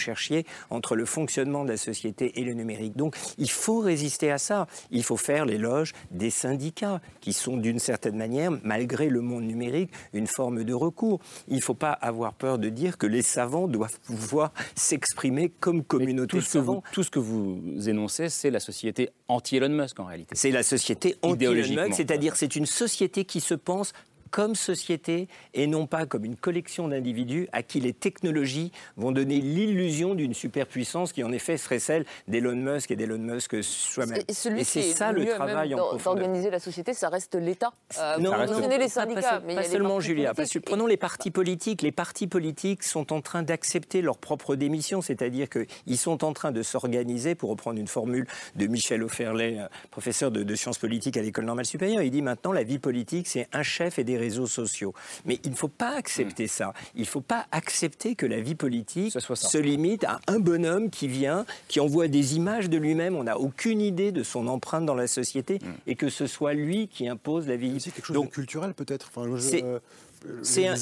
entre le fonctionnement de la société et le numérique. Donc il faut résister à ça. Il faut faire l'éloge des syndicats qui sont d'une certaine manière, malgré le monde numérique, une forme de recours. Il ne faut pas avoir peur de dire que les savants doivent pouvoir s'exprimer comme communauté Tout de ce, que vous, savants. tout ce que vous énoncez, c'est la société anti-Elon Musk en réalité. C'est la société anti-Elon. Musk, c'est-à-dire c'est une société qui se pense comme société et non pas comme une collection d'individus à qui les technologies vont donner l'illusion d'une superpuissance qui en effet serait celle d'Elon Musk et d'Elon Musk soi-même. Et c'est ça le travail en profondeur. d'organiser la société, ça reste l'État. Euh, Non, non, mentionnez les syndicats, pas, mais seulement Julia. Parce prenons les partis politiques. Les partis politiques sont en train d'accepter leur propre démission, c'est-à-dire qu'ils sont en train de s'organiser, pour reprendre une formule de Michel Offerlet, euh, professeur de, de sciences politiques à l'école normale supérieure. Il dit maintenant la vie politique, c'est un chef et des réseaux sociaux. Mais il ne faut pas accepter ça. Il ne faut pas accepter que la vie politique se limite à un bonhomme qui vient, qui envoie des images de lui-même. On n'a aucune idée de son empreinte dans la société Hmm. et que ce soit lui qui impose la vie. C'est quelque chose de culturel peut-être. Enfin, je-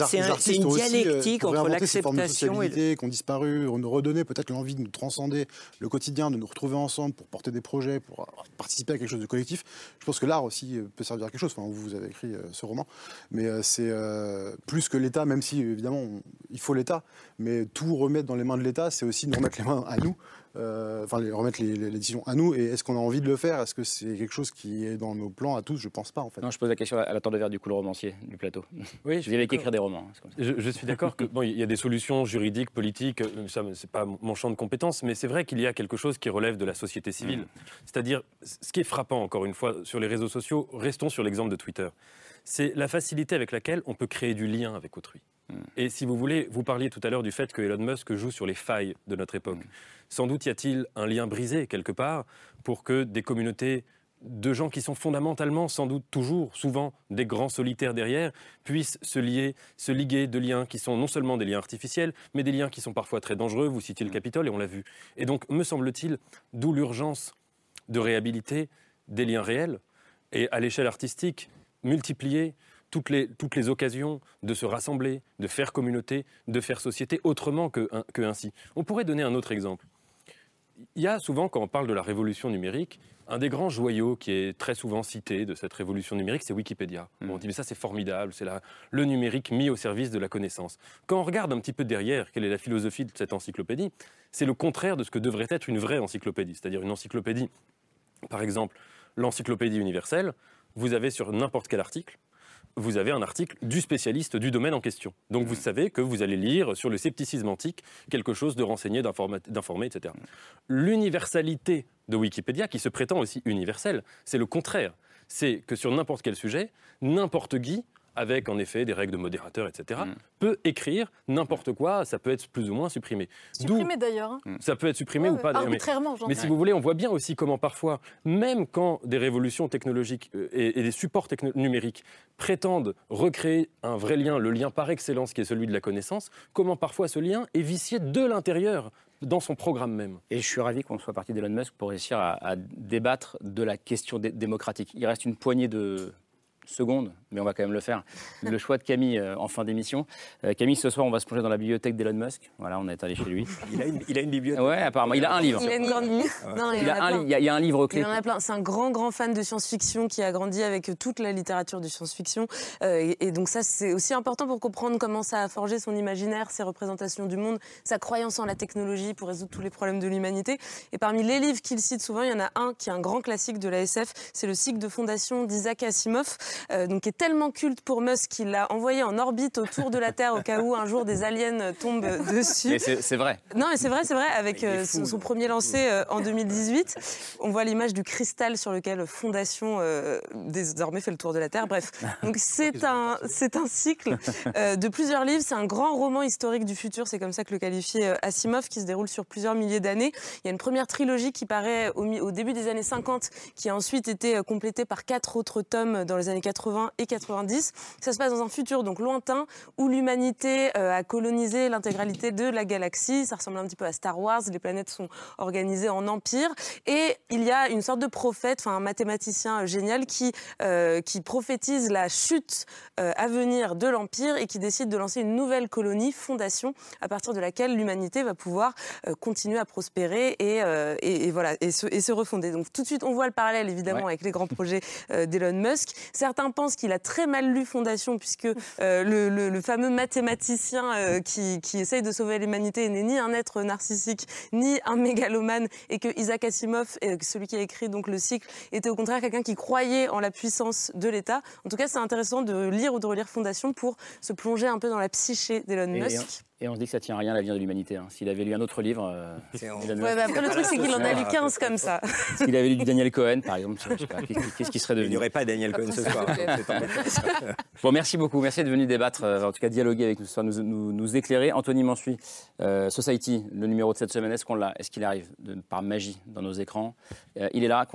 C'est- un- une aussi, euh, dialectique entre l'acceptation et le- qui ont disparu, nous redonner peut-être l'envie de nous transcender le quotidien, de nous retrouver ensemble pour porter des projets, pour euh, participer à quelque chose de collectif. Je pense que l'art aussi euh, peut servir à quelque chose. Enfin, vous avez écrit ce roman, mais c'est euh, plus que l'État, même si évidemment on- il faut l'État, mais tout remettre dans les mains de l'État, c'est aussi nous remettre les mains à nous. Euh, Enfin, les- remettre les, les- les décisions à nous. Et est-ce qu'on a envie de le faire? Est-ce que c'est quelque chose qui est dans nos plans à tous? Je pense pas en fait. Non, je pose la question à la de verre du coup, le romancier du plateau. Oui, je viens qu'écrire des romans. hein, c'est comme ça. Je, je suis d'accord que bon, il y a des solutions juridiques, politiques, euh, ça c'est pas mon champ de compétences, mais c'est vrai qu'il y a quelque chose qui relève de la société civile. Mm. C'est-à-dire, ce qui est frappant encore une fois sur les réseaux sociaux, restons sur l'exemple de Twitter. C'est la facilité avec laquelle on peut créer du lien avec autrui. Mm. Et si vous voulez, vous parliez tout à l'heure du fait que Elon Musk joue sur les failles de notre époque. Sans doute y a-t-il un lien brisé quelque part pour que des communautés de gens qui sont fondamentalement, sans doute toujours, souvent des grands solitaires derrière, puissent se lier, se liguer de liens qui sont non seulement des liens artificiels, mais des liens qui sont parfois très dangereux. Vous citiez le Capitole et on l'a vu. Et donc, me semble-t-il, d'où l'urgence de réhabiliter des liens réels et à l'échelle artistique, multiplier toutes les, toutes les occasions de se rassembler, de faire communauté, de faire société autrement que, que ainsi. On pourrait donner un autre exemple. Il y a souvent, quand on parle de la révolution numérique, un des grands joyaux qui est très souvent cité de cette révolution numérique, c'est Wikipédia. on dit, mais ça, c'est formidable, c'est le numérique mis au service de la connaissance. Quand on regarde un petit peu derrière, quelle est la philosophie de cette encyclopédie, c'est le contraire de ce que devrait être une vraie encyclopédie. C'est-à-dire une encyclopédie, par exemple, l'encyclopédie universelle, vous avez sur n'importe quel article, vous avez un article du spécialiste du domaine en question. Donc vous savez que vous allez lire sur le scepticisme antique quelque chose de renseigné, d'informé, etc. L'universalité de Wikipédia, qui se prétend aussi universelle, c'est le contraire. C'est que sur n'importe quel sujet, n'importe qui avec en effet des règles de modérateur, etc., mm. peut écrire n'importe quoi, ça peut être plus ou moins supprimé. Supprimé d'ailleurs. Hein. Ça peut être supprimé ou pas. Arbitrairement, mais, mais si vous voulez, on voit bien aussi comment parfois, même quand des révolutions technologiques euh, et, des supports numériques prétendent recréer un vrai lien, le lien par excellence qui est celui de la connaissance, comment parfois ce lien est vicié de l'intérieur dans son programme même. Et je suis ravi qu'on soit parti d'Elon Musk pour réussir à, à, débattre de la question démocratique. Il reste une poignée de, seconde, mais on va quand même le faire. Le choix de Camille euh, en fin d'émission. Euh, Camille, ce soir, on va se plonger dans la bibliothèque d'Elon Musk. Voilà, on est allé chez lui. Il a une, il a une bibliothèque. Ouais, apparemment. Il a un livre. Il a une grande il, il, a un, il, y a, un livre clé. Il en a plein. C'est un grand, grand fan de science-fiction qui a grandi avec toute la littérature de science-fiction. Euh, et, donc ça, c'est aussi important pour comprendre comment ça a forgé son imaginaire, ses représentations du monde, sa croyance en la technologie pour résoudre tous les problèmes de l'humanité. Et parmi les livres qu'il cite souvent, il y en a un qui est un grand classique de la SF. C'est le cycle de fondation d'Isaac Asimov, donc qui est tellement culte pour Musk qu'il l'a envoyé en orbite autour de la Terre au cas où un jour des aliens tombent dessus. c'est vrai. Non, mais c'est vrai, c'est vrai. Avec euh, son, premier lancé euh, en 2018, on voit l'image du cristal sur lequel Fondation euh, désormais fait le tour de la Terre. Bref, donc c'est un, c'est un cycle de plusieurs livres. C'est un grand roman historique du futur. C'est comme ça que le qualifiait Asimov, qui se déroule sur plusieurs milliers d'années. Il y a une première trilogie qui paraît au, au début des années 50, qui a ensuite été complétée par quatre autres tomes dans les années 80 et 80 ça se passe dans un futur donc lointain où l'humanité euh, a colonisé l'intégralité de la galaxie. Ça ressemble un petit peu à Star Wars. Les planètes sont organisées en empire et il y a une sorte de prophète, enfin un mathématicien euh, génial qui euh, qui prophétise la chute à venir de l'empire et qui décide de lancer une nouvelle colonie, fondation, à partir de laquelle l'humanité va pouvoir continuer à prospérer et, et, voilà et se, et se refonder. Donc tout de suite on voit le parallèle évidemment avec les grands projets d'Elon Musk. Certains pensent qu'il a très mal lu Fondation, puisque euh, le, fameux mathématicien euh, qui, qui, essaye de sauver l'humanité n'est ni un être narcissique, ni un mégalomane, et que Isaac Asimov, celui qui a écrit donc le cycle, était au contraire quelqu'un qui croyait en la puissance de l'État. En tout cas, c'est intéressant de lire ou de relire Fondation pour se plonger un peu dans la psyché d'Elon Musk. Et on se dit que ça tient à rien l'avenir de l'humanité. Hein. S'il avait lu un autre livre. Euh, bah, après, le truc, c'est qu'il en a lu 15 comme ça. S'il avait lu du Daniel Cohen, par exemple, qu'est-ce qui serait devenu Il n'y aurait pas Daniel Cohen ce soir. bon, merci beaucoup. Merci d'être venu débattre, euh, en tout cas dialoguer avec nous ce soir, nous, nous, éclairer. Anthony Mansuy, euh, Society, le numéro de cette semaine, est-ce qu'on l'a Est-ce qu'il arrive de, par magie dans nos écrans? Il est là,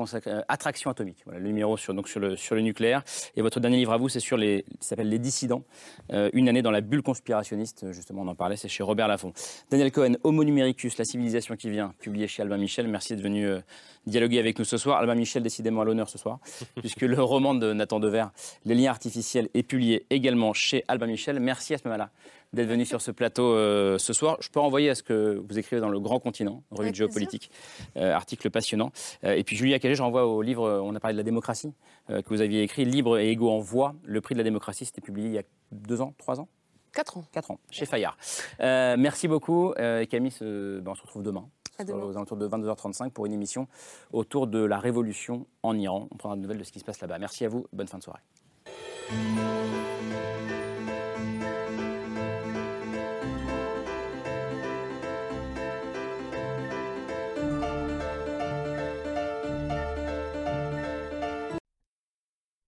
Attraction atomique, voilà, le numéro sur, donc sur, le, sur le nucléaire. Et votre dernier livre à vous, c'est sur les. s'appelle Les dissidents. une année dans la bulle conspirationniste, justement, on en parlait, c'est chez Robert Laffont. Daniel Cohen, Homo numericus, la civilisation qui vient, publié chez Albin Michel. Merci d'être venu euh, dialoguer avec nous ce soir. Albin Michel, décidément à l'honneur ce soir, puisque le roman de Nathan Dever, Les liens artificiels, est publié également chez Albin Michel. Merci à ce moment-là d'être venu sur ce plateau euh, ce soir. Je peux envoyer à ce que vous écrivez dans le Grand Continent, revue de géopolitique, euh, article passionnant. et puis Julia Cagé, j'envoie au livre, on a parlé de la démocratie, que vous aviez écrit, Libre et égaux en voix. Le prix de la démocratie, c'était publié il y a deux ans, trois ans 4 ans. 4 ans, chez Fayard. Euh, merci beaucoup. Euh, Camille, ben, on se retrouve demain. Aux alentours de 22h35 pour une émission autour de la révolution en Iran. On prendra de nouvelles de ce qui se passe là-bas. Merci à vous. Bonne fin de soirée.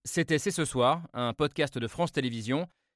C'était C'est ce soir, un podcast de France Télévisions.